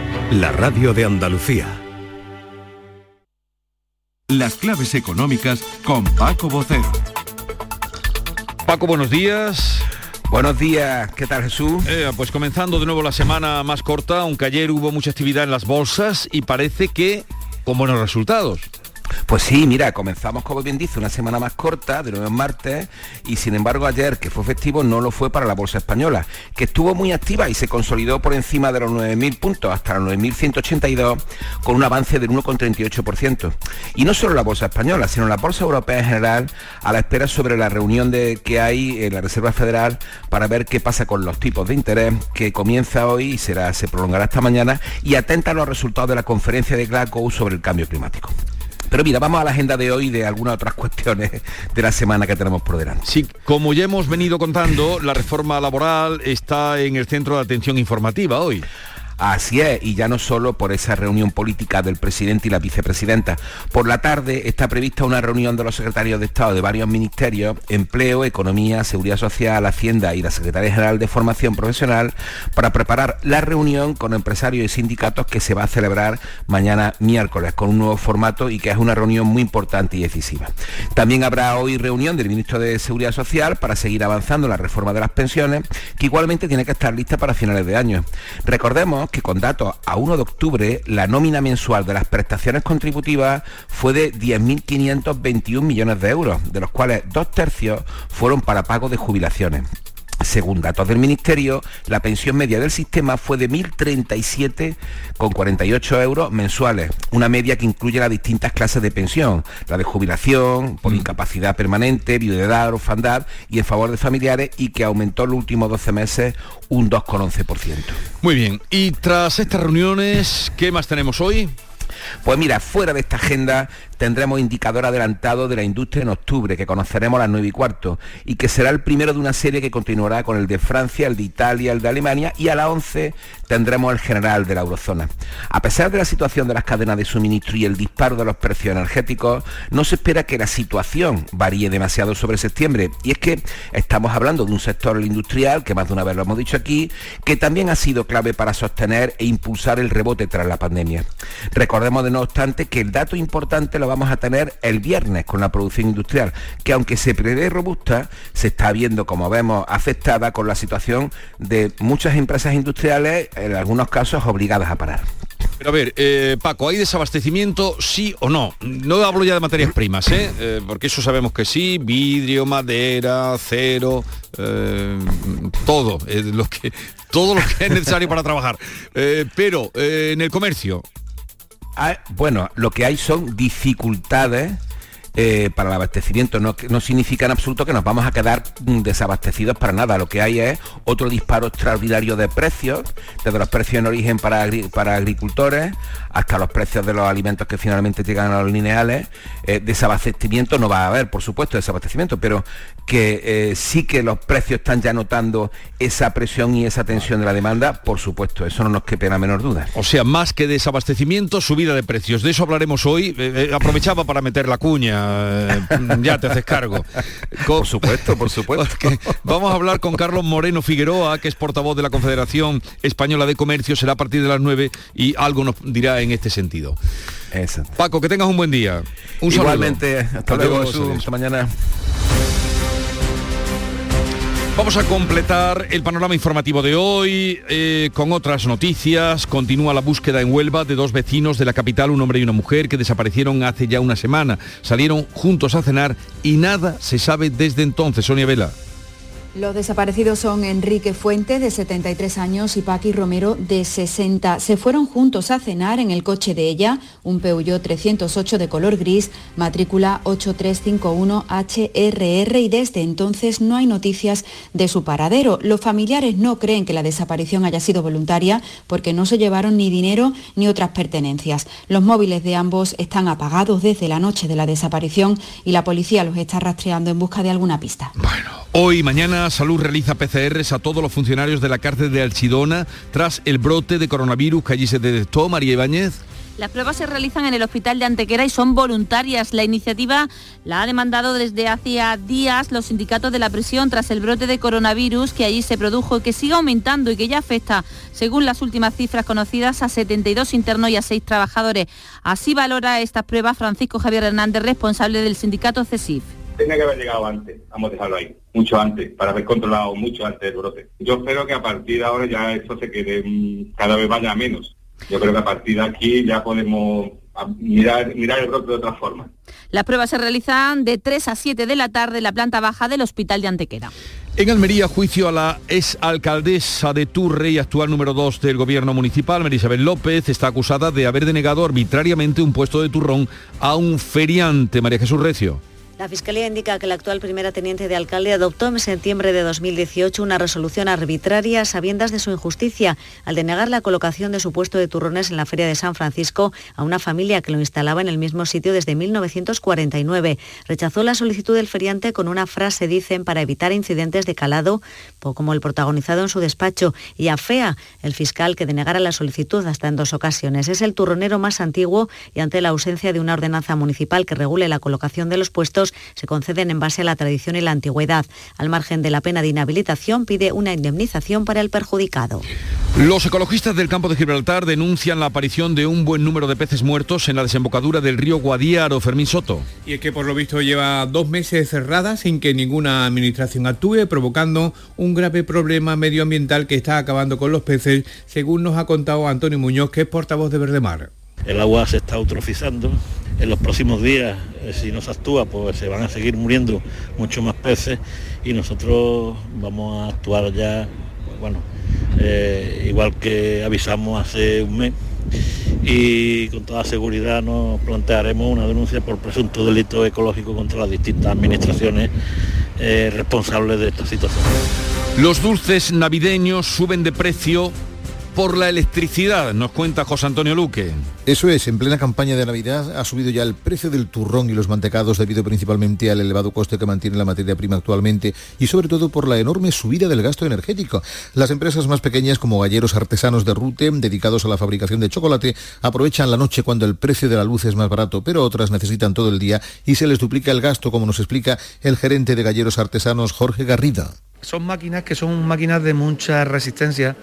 la radio de Andalucía. Las claves económicas con Paco Bocero. Paco, buenos días. Buenos días, ¿qué tal Jesús? Eh, pues comenzando de nuevo la semana más corta, aunque ayer hubo mucha actividad en las bolsas y parece que con buenos resultados. Pues sí, mira, comenzamos, como bien dice, una semana más corta, de nuevo martes, y sin embargo ayer, que fue festivo, no lo fue para la bolsa española, que estuvo muy activa y se consolidó por encima de los 9.000 puntos, hasta los 9.182, con un avance del 1,38%. Y no solo la bolsa española, sino la bolsa europea en general, a la espera sobre la reunión de, que hay en la Reserva Federal para ver qué pasa con los tipos de interés, que comienza hoy y será, se prolongará esta mañana, y atenta a los resultados de la conferencia de Glasgow sobre el cambio climático. Pero mira, vamos a la agenda de hoy de algunas otras [laughs] cuestiones de la semana que tenemos por delante. Sí, como ya hemos venido contando, la reforma laboral está en el centro de atención informativa hoy. Así es, y ya no solo por esa reunión política del presidente y la vicepresidenta. Por la tarde está prevista una reunión de los secretarios de Estado de varios ministerios, Empleo, Economía, Seguridad Social, Hacienda y la Secretaría General de Formación Profesional, para preparar la reunión con empresarios y sindicatos que se va a celebrar mañana miércoles con un nuevo formato y que es una reunión muy importante y decisiva. También habrá hoy reunión del ministro de Seguridad Social para seguir avanzando en la reforma de las pensiones, que igualmente tiene que estar lista para finales de año. Recordemos que con datos a 1 de octubre la nómina mensual de las prestaciones contributivas fue de 10.521 millones de euros, de los cuales dos tercios fueron para pago de jubilaciones. Según datos del Ministerio, la pensión media del sistema fue de 1.037,48 euros mensuales, una media que incluye las distintas clases de pensión, la de jubilación, por incapacidad permanente, viudedad, orfandad y en favor de familiares y que aumentó en los últimos 12 meses un 2,11%. Muy bien, y tras estas reuniones, ¿qué más tenemos hoy? Pues mira, fuera de esta agenda tendremos indicador adelantado de la industria en octubre, que conoceremos a las 9 y cuarto, y que será el primero de una serie que continuará con el de Francia, el de Italia, el de Alemania, y a las 11 tendremos el general de la eurozona. A pesar de la situación de las cadenas de suministro y el disparo de los precios energéticos, no se espera que la situación varíe demasiado sobre septiembre, y es que estamos hablando de un sector industrial, que más de una vez lo hemos dicho aquí, que también ha sido clave para sostener e impulsar el rebote tras la pandemia. Recordemos de no obstante que el dato importante lo vamos a tener el viernes con la producción industrial, que aunque se prevé robusta, se está viendo, como vemos, afectada con la situación de muchas empresas industriales, en algunos casos obligadas a parar. Pero a ver, eh, Paco, ¿hay desabastecimiento sí o no? No hablo ya de materias primas, ¿eh? Eh, porque eso sabemos que sí, vidrio, madera, acero, todo, lo que, todo lo que es necesario para trabajar. Pero en el comercio, Bueno, lo que hay son dificultades eh, para el abastecimiento. No, significa en absoluto que nos vamos a quedar mm, desabastecidos para nada. Lo que hay es otro disparo extraordinario de precios, desde los precios en origen para agricultores hasta los precios de los alimentos que finalmente llegan a los lineales. Eh, desabastecimiento no va a haber, por supuesto, desabastecimiento, pero que eh, sí que los precios están ya notando esa presión y esa tensión de la demanda, por supuesto, eso no nos quepa la menor duda. o sea, más que desabastecimiento, subida de precios. De eso hablaremos hoy. Eh, eh, aprovechaba para meter la cuña, eh, ya te haces cargo. [laughs] por supuesto, por supuesto. [laughs] Vamos a hablar con Carlos Moreno Figueroa, que es portavoz de la Confederación Española de Comercio, será a partir de las 9 y algo nos dirá en este sentido. Paco, que tengas un buen día. Un saludo. Igualmente, hasta luego, Jesús, hasta mañana. Vamos a completar el panorama informativo de hoy eh, con otras noticias. Continúa la búsqueda en Huelva de dos vecinos de la capital, un hombre y una mujer, que desaparecieron hace ya una semana. Salieron juntos a cenar y nada se sabe desde entonces. Sonia Vela. Los desaparecidos son Enrique Fuente, de 73 años, y Paqui Romero, de 60. Se fueron juntos a cenar en el coche de ella, un Peugeot 308 de color gris, matrícula 8351HRR, y desde entonces no hay noticias de su paradero. Los familiares no creen que la desaparición haya sido voluntaria porque no se llevaron ni dinero ni otras pertenencias. Los móviles de ambos están apagados desde la noche de la desaparición y la policía los está rastreando en busca de alguna pista. Hoy y Salud realiza PCRs a todos los funcionarios de la cárcel de Alchidona tras el brote de coronavirus que allí se detectó. María Ibáñez. Las pruebas se realizan en el hospital de Antequera y son voluntarias. La iniciativa la ha demandado desde hacía días los sindicatos de la prisión tras el brote de coronavirus que allí se produjo y que sigue aumentando y que ya afecta, según las últimas cifras conocidas, a 72 internos y a 6 trabajadores. Así valora estas pruebas Francisco Javier Hernández, responsable del sindicato CESIF tenía que haber llegado antes, vamos a dejarlo ahí, mucho antes, para haber controlado mucho antes el brote. Yo espero que a partir de ahora ya esto se quede, mm, cada vez vaya menos. Yo creo que a partir de aquí ya podemos mirar, mirar el brote de otra forma. Las pruebas se realizan de 3 a 7 de la tarde en la planta baja del Hospital de Antequera. En Almería, juicio a la ex alcaldesa de Turre y actual número 2 del gobierno municipal, Marisabel López, está acusada de haber denegado arbitrariamente un puesto de turrón a un feriante, María Jesús Recio. La Fiscalía indica que el actual primera teniente de alcalde adoptó en septiembre de 2018 una resolución arbitraria sabiendas de su injusticia al denegar la colocación de su puesto de turrones en la Feria de San Francisco a una familia que lo instalaba en el mismo sitio desde 1949. Rechazó la solicitud del feriante con una frase, dicen, para evitar incidentes de calado, como el protagonizado en su despacho, y afea el fiscal que denegara la solicitud hasta en dos ocasiones. Es el turronero más antiguo y ante la ausencia de una ordenanza municipal que regule la colocación de los puestos, se conceden en base a la tradición y la antigüedad. Al margen de la pena de inhabilitación, pide una indemnización para el perjudicado. Los ecologistas del campo de Gibraltar denuncian la aparición de un buen número de peces muertos en la desembocadura del río Guadiaro, Fermín Soto. Y es que por lo visto lleva dos meses cerrada sin que ninguna administración actúe, provocando un grave problema medioambiental que está acabando con los peces, según nos ha contado Antonio Muñoz, que es portavoz de Verdemar. El agua se está eutrofizando, en los próximos días, eh, si no se actúa, pues se van a seguir muriendo muchos más peces y nosotros vamos a actuar ya, bueno, eh, igual que avisamos hace un mes y con toda seguridad nos plantearemos una denuncia por presunto delito ecológico contra las distintas administraciones eh, responsables de esta situación. Los dulces navideños suben de precio por la electricidad, nos cuenta José Antonio Luque. Eso es, en plena campaña de Navidad ha subido ya el precio del turrón y los mantecados debido principalmente al elevado coste que mantiene la materia prima actualmente y sobre todo por la enorme subida del gasto energético. Las empresas más pequeñas como galleros artesanos de Rute, dedicados a la fabricación de chocolate, aprovechan la noche cuando el precio de la luz es más barato, pero otras necesitan todo el día y se les duplica el gasto, como nos explica el gerente de galleros artesanos Jorge Garrida. Son máquinas que son máquinas de mucha resistencia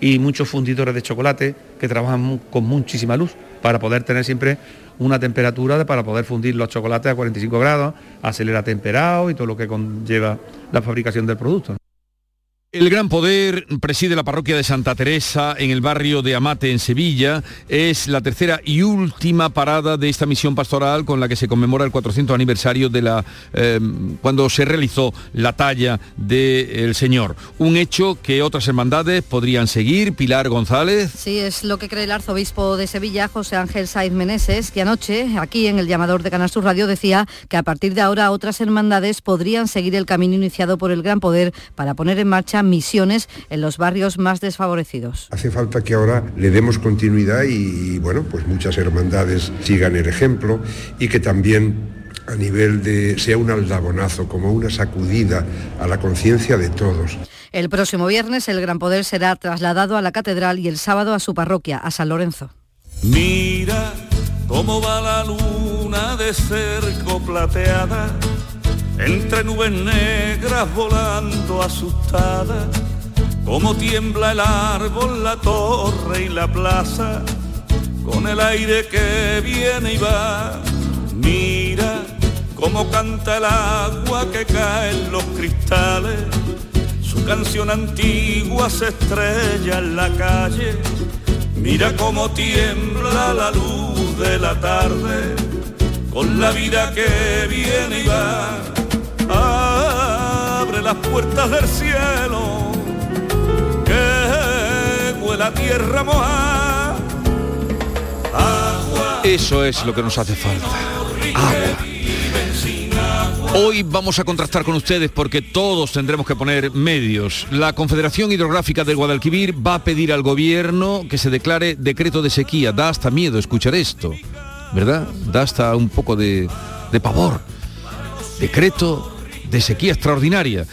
y muchos fundidores de chocolate que trabajan con muchísima luz para poder tener siempre una temperatura para poder fundir los chocolates a 45 grados, acelera temperado y todo lo que conlleva la fabricación del producto. El Gran Poder preside la parroquia de Santa Teresa en el barrio de Amate, en Sevilla. Es la tercera y última parada de esta misión pastoral con la que se conmemora el 400 aniversario de la eh, cuando se realizó la talla del Señor. Un hecho que otras hermandades podrían seguir. Pilar González. Sí, es lo que cree el arzobispo de Sevilla, José Ángel Saiz Meneses, que anoche, aquí en el llamador de Canal Sur Radio, decía que a partir de ahora otras hermandades podrían seguir el camino iniciado por el Gran Poder para poner en marcha misiones en los barrios más desfavorecidos. Hace falta que ahora le demos continuidad y, bueno, pues muchas hermandades sigan el ejemplo y que también a nivel de sea un aldabonazo, como una sacudida a la conciencia de todos. El próximo viernes el Gran Poder será trasladado a la catedral y el sábado a su parroquia, a San Lorenzo. Mira cómo va la luna de cerco plateada entre nubes negras volando asustadas, como tiembla el árbol, la torre y la plaza, con el aire que viene y va. Mira cómo canta el agua que cae en los cristales, su canción antigua se estrella en la calle. Mira cómo tiembla la luz de la tarde, con la vida que viene y va abre las puertas del cielo, que tierra. Eso es lo que nos hace falta. Agua. Hoy vamos a contrastar con ustedes porque todos tendremos que poner medios. La Confederación Hidrográfica del Guadalquivir va a pedir al gobierno que se declare decreto de sequía. Da hasta miedo escuchar esto, ¿verdad? Da hasta un poco de pavor. Decreto de sequía extraordinaria.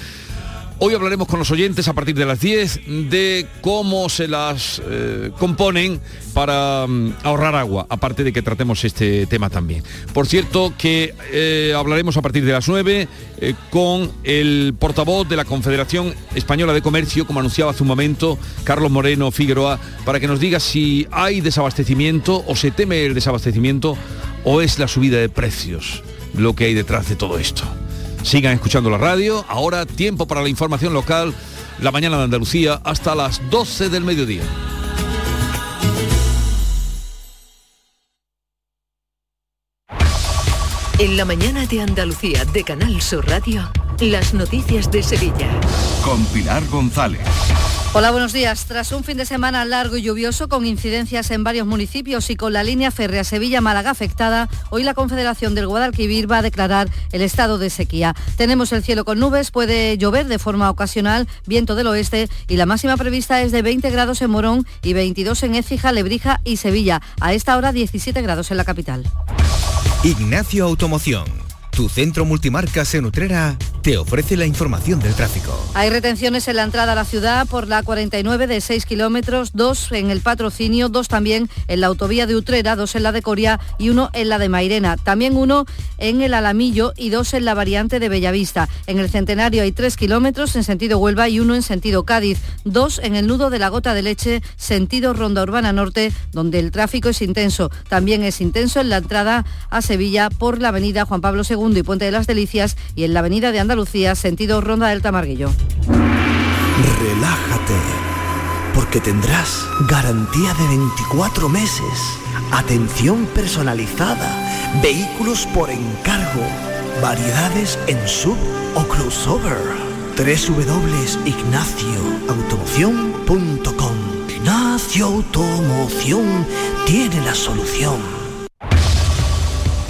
Hoy hablaremos con los oyentes a partir de las 10 de cómo se las eh, componen para mm, ahorrar agua, aparte de que tratemos este tema también. Por cierto, que eh, hablaremos a partir de las 9 eh, con el portavoz de la Confederación Española de Comercio, como anunciaba hace un momento, Carlos Moreno Figueroa, para que nos diga si hay desabastecimiento o se teme el desabastecimiento o es la subida de precios lo que hay detrás de todo esto. Sigan escuchando la radio. Ahora tiempo para la información local. La mañana de Andalucía hasta las 12 del mediodía. En la mañana de Andalucía de Canal Sur Radio, las noticias de Sevilla. Con Pilar González. Hola, buenos días. Tras un fin de semana largo y lluvioso con incidencias en varios municipios y con la línea férrea Sevilla-Málaga afectada, hoy la Confederación del Guadalquivir va a declarar el estado de sequía. Tenemos el cielo con nubes, puede llover de forma ocasional, viento del oeste y la máxima prevista es de 20 grados en Morón y 22 en Écija, Lebrija y Sevilla. A esta hora 17 grados en la capital. Ignacio Automoción. Tu centro multimarcas en Utrera te ofrece la información del tráfico. Hay retenciones en la entrada a la ciudad por la 49 de 6 kilómetros, dos en el patrocinio, dos también en la autovía de Utrera, dos en la de Coria y uno en la de Mairena. También uno en el Alamillo y dos en la variante de Bellavista. En el Centenario hay 3 kilómetros en sentido Huelva y uno en sentido Cádiz. Dos en el nudo de la Gota de Leche, sentido Ronda Urbana Norte, donde el tráfico es intenso. También es intenso en la entrada a Sevilla por la avenida Juan Pablo II y Puente de las Delicias y en la avenida de Andalucía, sentido Ronda del Tamarguillo. Relájate, porque tendrás garantía de 24 meses, atención personalizada, vehículos por encargo, variedades en sub o crossover. www.ignacioautomoción.com Ignacio Automoción tiene la solución.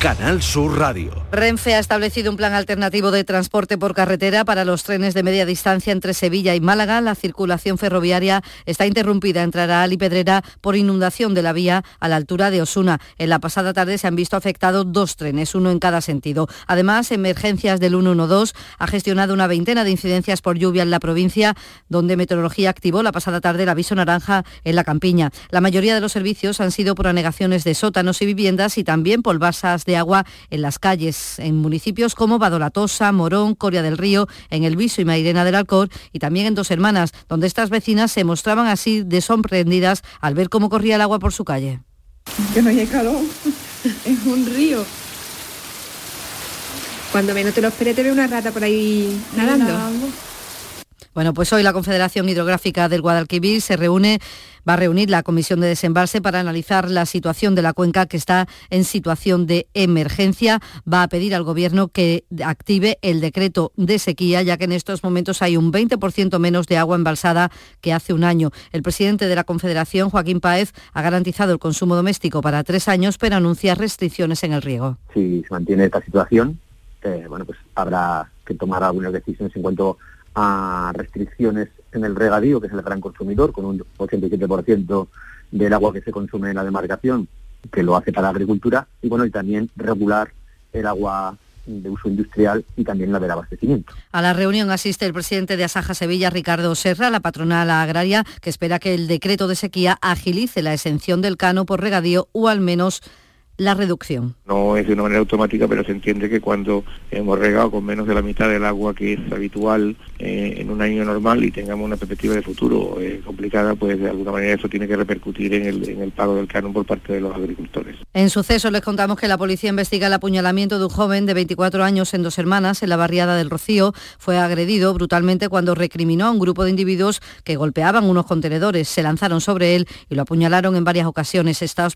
Canal Sur Radio. Renfe ha establecido un plan alternativo de transporte por carretera para los trenes de media distancia entre Sevilla y Málaga. La circulación ferroviaria está interrumpida entre Araal y Pedrera por inundación de la vía a la altura de Osuna. En la pasada tarde se han visto afectados dos trenes, uno en cada sentido. Además, Emergencias del 112 ha gestionado una veintena de incidencias por lluvia en la provincia, donde Meteorología activó la pasada tarde el aviso naranja en la campiña. La mayoría de los servicios han sido por anegaciones de sótanos y viviendas y también por basas de agua en las calles, en municipios como Badolatosa, Morón, Coria del Río, en El Viso y Mairena del Alcor y también en Dos Hermanas, donde estas vecinas se mostraban así de sorprendidas al ver cómo corría el agua por su calle. Que no hay calor, [laughs] es un río. Cuando menos te lo esperes te ve una rata por ahí nadando. Bueno, pues hoy la Confederación Hidrográfica del Guadalquivir se reúne, va a reunir la Comisión de Desembalse para analizar la situación de la cuenca que está en situación de emergencia. Va a pedir al Gobierno que active el decreto de sequía, ya que en estos momentos hay un 20% menos de agua embalsada que hace un año. El presidente de la Confederación, Joaquín Páez, ha garantizado el consumo doméstico para tres años, pero anuncia restricciones en el riego. Si se mantiene esta situación, eh, bueno, pues habrá que tomar algunas decisiones en cuanto a restricciones en el regadío, que es el gran consumidor, con un 87% del agua que se consume en la demarcación, que lo hace para la agricultura, y bueno, y también regular el agua de uso industrial y también la del abastecimiento. A la reunión asiste el presidente de Asaja Sevilla, Ricardo Serra, la patronal agraria, que espera que el decreto de sequía agilice la exención del cano por regadío o al menos la reducción. No es de una manera automática, pero se entiende que cuando hemos regado con menos de la mitad del agua que es habitual eh, en un año normal y tengamos una perspectiva de futuro eh, complicada, pues de alguna manera eso tiene que repercutir en el, en el pago del canon por parte de los agricultores. En suceso les contamos que la policía investiga el apuñalamiento de un joven de 24 años en dos hermanas en la barriada del Rocío. Fue agredido brutalmente cuando recriminó a un grupo de individuos que golpeaban unos contenedores. Se lanzaron sobre él y lo apuñalaron en varias ocasiones. Está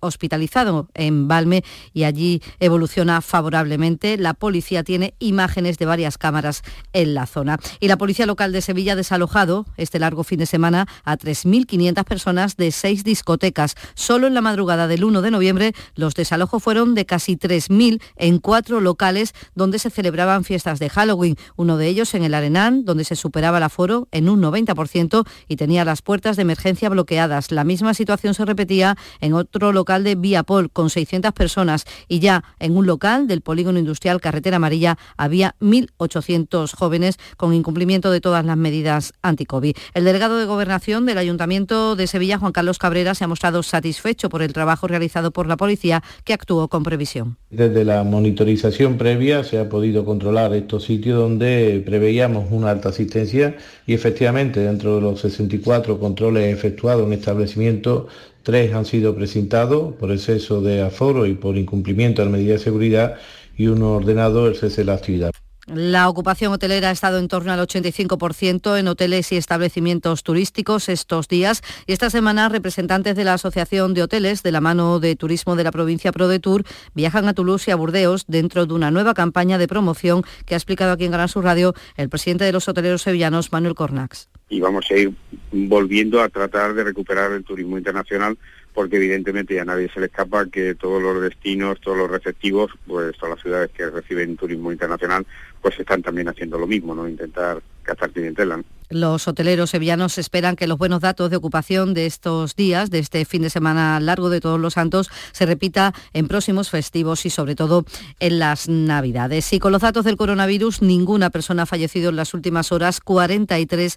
hospitalizado en Valme y allí evoluciona favorablemente. La policía tiene imágenes de varias cámaras en la zona. Y la policía local de Sevilla ha desalojado este largo fin de semana a 3.500 personas de seis discotecas. Solo en la madrugada del 1 de noviembre los desalojos fueron de casi 3.000 en cuatro locales donde se celebraban fiestas de Halloween. Uno de ellos en el Arenán, donde se superaba el aforo en un 90% y tenía las puertas de emergencia bloqueadas. La misma situación se repetía en otro local de Viapol con 600 personas y ya en un local del polígono industrial Carretera Amarilla había 1.800 jóvenes con incumplimiento de todas las medidas anti-COVID. El delegado de Gobernación del Ayuntamiento de Sevilla, Juan Carlos Cabrera, se ha mostrado satisfecho por el trabajo realizado por la policía que actuó con previsión. Desde la monitorización previa se ha podido controlar estos sitios donde preveíamos una alta asistencia y efectivamente dentro de los 64 controles efectuados en establecimientos, tres han sido presentados por exceso de aforo y por incumplimiento de la medida de seguridad y uno ordenado el cese de la actividad. La ocupación hotelera ha estado en torno al 85% en hoteles y establecimientos turísticos estos días y esta semana representantes de la Asociación de Hoteles de la mano de Turismo de la provincia ProDetour viajan a Toulouse y a Burdeos dentro de una nueva campaña de promoción que ha explicado aquí en Gran Sur Radio el presidente de los hoteleros sevillanos, Manuel Cornax. Y vamos a ir volviendo a tratar de recuperar el turismo internacional porque evidentemente a nadie se le escapa que todos los destinos, todos los receptivos, pues todas las ciudades que reciben turismo internacional, pues están también haciendo lo mismo, ¿no? Intentar captar clientela. Los hoteleros sevillanos esperan que los buenos datos de ocupación de estos días, de este fin de semana largo de Todos los Santos, se repita en próximos festivos y sobre todo en las Navidades. Y con los datos del coronavirus, ninguna persona ha fallecido en las últimas horas, 43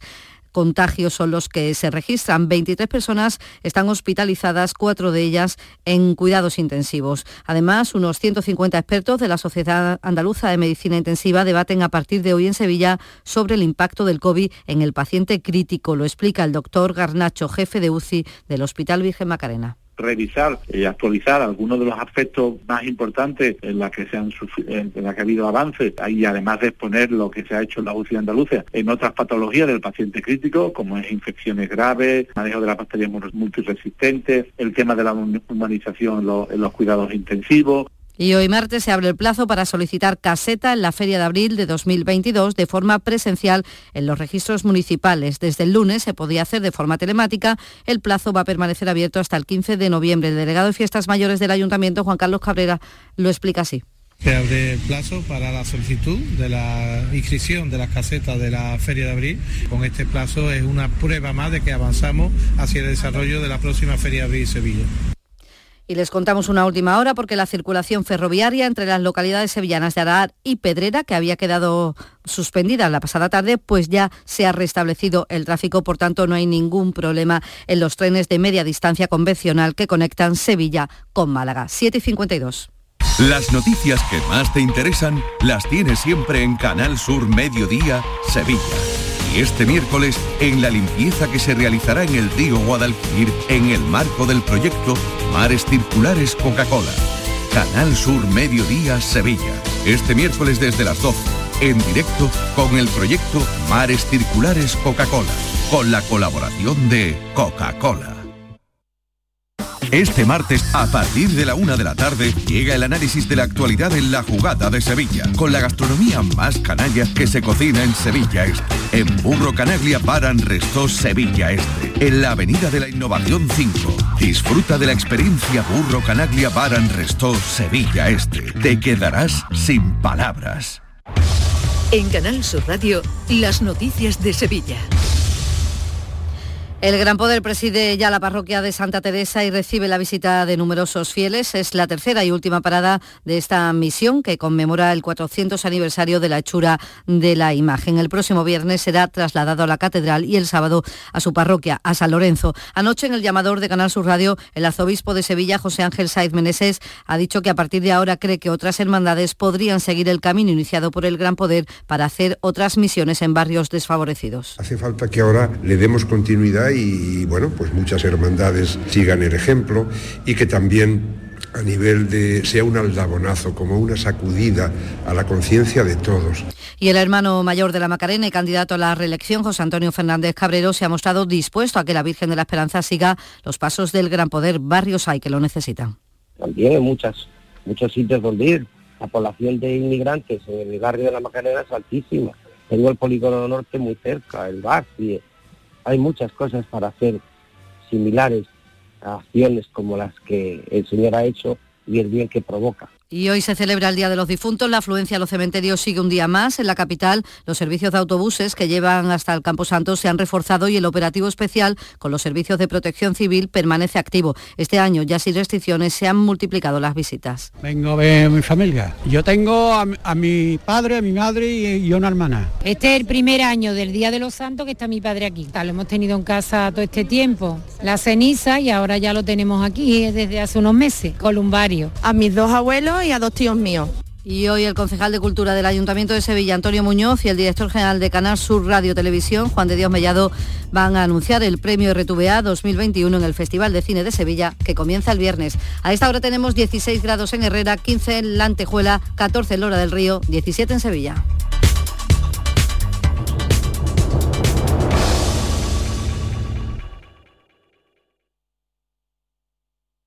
contagios son los que se registran. 23 personas están hospitalizadas, cuatro de ellas en cuidados intensivos. Además, unos 150 expertos de la Sociedad Andaluza de Medicina Intensiva debaten a partir de hoy en Sevilla sobre el impacto del COVID en el paciente crítico. Lo explica el doctor Garnacho, jefe de UCI del Hospital Virgen Macarena revisar y actualizar algunos de los aspectos más importantes en la que se han en la que ha habido avances y además de exponer lo que se ha hecho en la UCI de Andalucía en otras patologías del paciente crítico como es infecciones graves, manejo de las bacterias multiresistentes, el tema de la humanización en los cuidados intensivos, y hoy martes se abre el plazo para solicitar caseta en la Feria de Abril de 2022 de forma presencial en los registros municipales. Desde el lunes se podía hacer de forma telemática. El plazo va a permanecer abierto hasta el 15 de noviembre. El delegado de Fiestas Mayores del Ayuntamiento, Juan Carlos Cabrera, lo explica así. Se abre el plazo para la solicitud de la inscripción de las casetas de la Feria de Abril. Con este plazo es una prueba más de que avanzamos hacia el desarrollo de la próxima Feria de Abril Sevilla. Y les contamos una última hora porque la circulación ferroviaria entre las localidades sevillanas de Araar y Pedrera, que había quedado suspendida la pasada tarde, pues ya se ha restablecido el tráfico, por tanto no hay ningún problema en los trenes de media distancia convencional que conectan Sevilla con Málaga. 7 y 52. Las noticias que más te interesan las tienes siempre en Canal Sur Mediodía, Sevilla este miércoles en la limpieza que se realizará en el río Guadalquivir en el marco del proyecto Mares Circulares Coca-Cola. Canal Sur Mediodía Sevilla. Este miércoles desde las 12, en directo con el proyecto Mares Circulares Coca-Cola, con la colaboración de Coca-Cola. Este martes, a partir de la una de la tarde, llega el análisis de la actualidad en la jugada de Sevilla, con la gastronomía más canalla que se cocina en Sevilla Este. En Burro Canaglia Baran Resto Sevilla Este, en la Avenida de la Innovación 5. Disfruta de la experiencia Burro Canaglia Baran Resto Sevilla Este. Te quedarás sin palabras. En Canal Sur Radio, las noticias de Sevilla. El Gran Poder preside ya la parroquia de Santa Teresa y recibe la visita de numerosos fieles. Es la tercera y última parada de esta misión que conmemora el 400 aniversario de la hechura de la imagen. El próximo viernes será trasladado a la catedral y el sábado a su parroquia, a San Lorenzo. Anoche en el llamador de Canal Sur Radio, el arzobispo de Sevilla, José Ángel Saiz Meneses, ha dicho que a partir de ahora cree que otras hermandades podrían seguir el camino iniciado por el Gran Poder para hacer otras misiones en barrios desfavorecidos. Hace falta que ahora le demos continuidad y bueno, pues muchas hermandades sigan el ejemplo y que también a nivel de sea un aldabonazo, como una sacudida a la conciencia de todos. Y el hermano mayor de la Macarena y candidato a la reelección, José Antonio Fernández Cabrero, se ha mostrado dispuesto a que la Virgen de la Esperanza siga los pasos del gran poder. Barrios hay que lo necesitan también hay muchas, muchos sitios donde ir. La población de inmigrantes en el barrio de la Macarena es altísima. Tengo el polígono norte muy cerca, el y Hay muchas cosas para hacer similares a acciones como las que el señor ha hecho y el bien que provoca. Y hoy se celebra el Día de los Difuntos. La afluencia a los cementerios sigue un día más. En la capital, los servicios de autobuses que llevan hasta el Campo Santo se han reforzado y el operativo especial con los servicios de protección civil permanece activo. Este año, ya sin restricciones, se han multiplicado las visitas. Vengo a ver mi familia. Yo tengo a, mi padre, a mi madre y, una hermana. Este es el primer año del Día de los Santos que está mi padre aquí. Lo hemos tenido en casa todo este tiempo. La ceniza y ahora ya lo tenemos aquí desde hace unos meses. Columbario. A mis dos abuelos y a dos tíos míos. Y hoy el concejal de Cultura del Ayuntamiento de Sevilla, Antonio Muñoz, y el director general de Canal Sur Radio Televisión, Juan de Dios Mellado, van a anunciar el premio RTVA 2021 en el Festival de Cine de Sevilla, que comienza el viernes. A esta hora tenemos 16 grados en Herrera, 15 en La Antejuela, 14 en Lora del Río, 17 en Sevilla.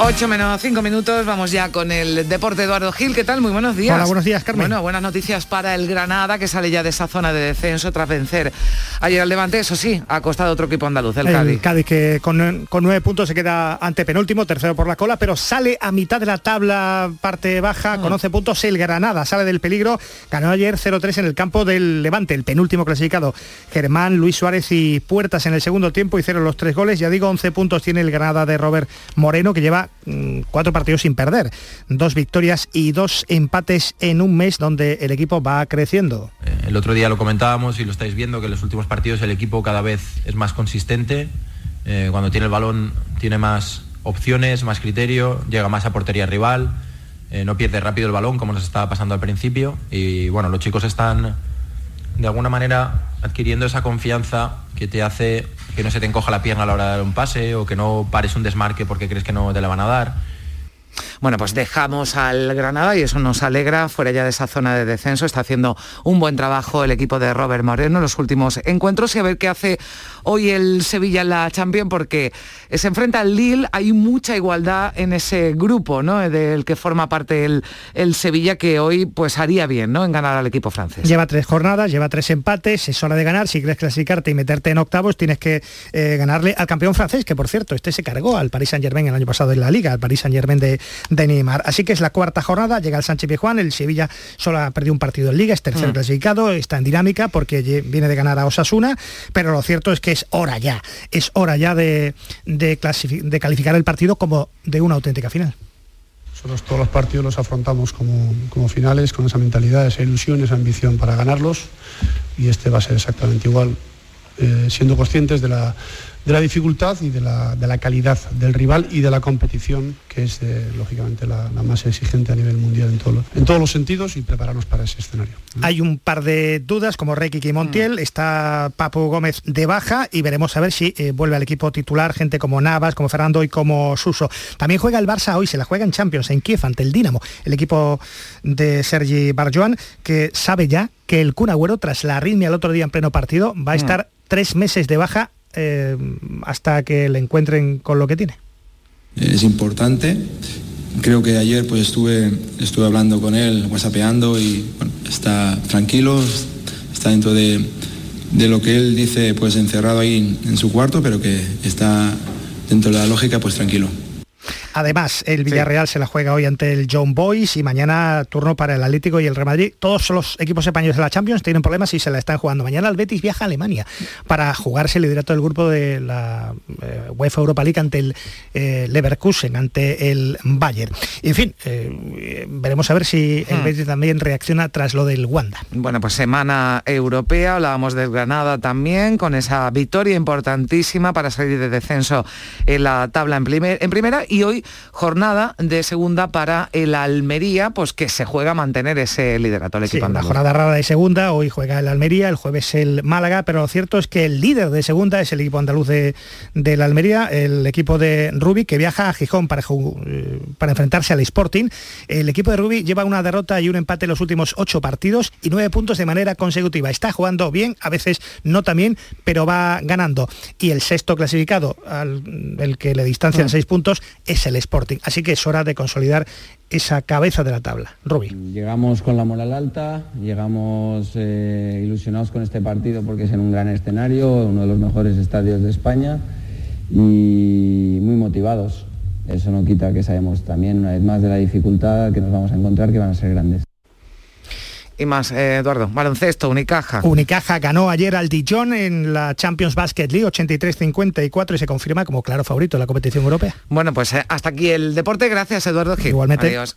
8 menos 5 minutos, vamos ya con el deporte Eduardo Gil. ¿Qué tal? Muy buenos días. Hola, buenos días, Carmen. Bueno, buenas noticias para el Granada, que sale ya de esa zona de descenso tras vencer ayer al Levante. Eso sí, ha costado otro equipo andaluz, el, Cádiz. El Cádiz, que con, con, nueve puntos se queda ante penúltimo, tercero por la cola, pero sale a mitad de la tabla, parte baja, con 11 puntos. El Granada sale del peligro. Ganó ayer 0-3 en el campo del Levante, el penúltimo clasificado. Germán, Luis Suárez y Puertas en el segundo tiempo hicieron los tres goles. Ya digo, 11 puntos tiene el Granada de Robert Moreno, que lleva mm, cuatro partidos sin perder, dos victorias y dos empates en un mes donde el equipo va creciendo. Eh, el otro día lo comentábamos y lo estáis viendo que en los últimos partidos el equipo cada vez es más consistente, eh, cuando tiene el balón tiene más opciones, más criterio, llega más a portería rival, eh, no pierde rápido el balón como nos estaba pasando al principio. Y bueno, los chicos están de alguna manera adquiriendo esa confianza que te hace que no se te encoja la pierna a la hora de dar un pase o que no pares un desmarque porque crees que no te la van a dar bueno, pues dejamos al Granada y eso nos alegra, fuera ya de esa zona de descenso, está haciendo un buen trabajo el equipo de Robert Moreno en los últimos encuentros y a ver qué hace hoy el Sevilla en la Champions porque se enfrenta al Lille, hay mucha igualdad en ese grupo, ¿no? Del que forma parte el, Sevilla que hoy pues haría bien, ¿no? En ganar al equipo francés. Lleva tres jornadas, lleva tres empates, es hora de ganar, si quieres clasificarte y meterte en octavos tienes que eh, ganarle al campeón francés, que por cierto, este se cargó al Paris Saint Germain el año pasado en la Liga, al Paris Saint Germain de, de Neymar. Así que es la cuarta jornada, llega el Sánchez Pizjuán, el Sevilla solo ha perdido un partido en Liga, es tercer mm. clasificado, está en dinámica porque viene de ganar a Osasuna, pero lo cierto es que es hora ya, es hora ya de, de, calificar el partido como de una auténtica final. Nosotros todos los partidos los afrontamos como, como, finales, con esa mentalidad, esa ilusión, esa ambición para ganarlos y este va a ser exactamente igual, eh, siendo conscientes de la, de la dificultad y de la, de la, calidad del rival y de la competición, que es eh, lógicamente la, más exigente a nivel mundial en, todo, en todos los sentidos y prepararnos para ese escenario. Hay un par de dudas, como Reiki y Montiel, mm. está Papu Gómez de baja y veremos a ver si eh, vuelve al equipo titular gente como Navas, como Fernando y como Suso. También juega el Barça hoy, se la juega en Champions, en Kiev, ante el Dinamo, el equipo de Sergi Barjoan, que sabe ya que el Kun Agüero, tras la arritmia el otro día en pleno partido, va a mm. estar tres meses de baja eh, hasta que le encuentren con lo que tiene. Es importante. Creo que ayer pues estuve, estuve hablando con él, whatsappeando y está tranquilo, está dentro de, lo que él dice pues encerrado ahí en su cuarto, pero que está dentro de la lógica pues tranquilo. Además, el Villarreal se la juega hoy ante el John Boys y mañana turno para el Atlético y el Real Madrid. Todos los equipos españoles de la Champions tienen problemas y se la están jugando. Mañana el Betis viaja a Alemania para jugarse el liderato del grupo de la eh, UEFA Europa League ante el eh, Leverkusen, ante el Bayern. en fin, eh, veremos a ver si el hmm. Betis también reacciona tras lo del Wanda. Bueno, pues semana europea, hablábamos del Granada también, con esa victoria importantísima para salir de descenso en la tabla en, primer, en primera y hoy hoy jornada de segunda para el Almería, pues que se juega a mantener ese liderato el equipo sí, La jornada rara de segunda, hoy juega el Almería, el jueves el Málaga, pero lo cierto es que el líder de segunda es el equipo andaluz de, la Almería, el equipo de Rubi, que viaja a Gijón para, eh, para enfrentarse al Sporting. El equipo de Rubi lleva una derrota y un empate en los últimos ocho partidos y nueve puntos de manera consecutiva. Está jugando bien, a veces no tan bien, pero va ganando. Y el sexto clasificado, al, el que le distancian mm. seis puntos, es el Sporting. Así que es hora de consolidar esa cabeza de la tabla. Rubi. Llegamos con la moral alta, llegamos eh, ilusionados con este partido porque es en un gran escenario, uno de los mejores estadios de España y muy motivados. Eso no quita que sabemos también una vez más de la dificultad que nos vamos a encontrar que van a ser grandes y más, eh, Eduardo. Baloncesto, Unicaja. Unicaja ganó ayer al Dijon en la Champions Basket League 83-54 y se confirma como claro favorito en la competición europea. Bueno, pues eh, hasta aquí el deporte. Gracias, Eduardo Gil. Igualmente. Adiós.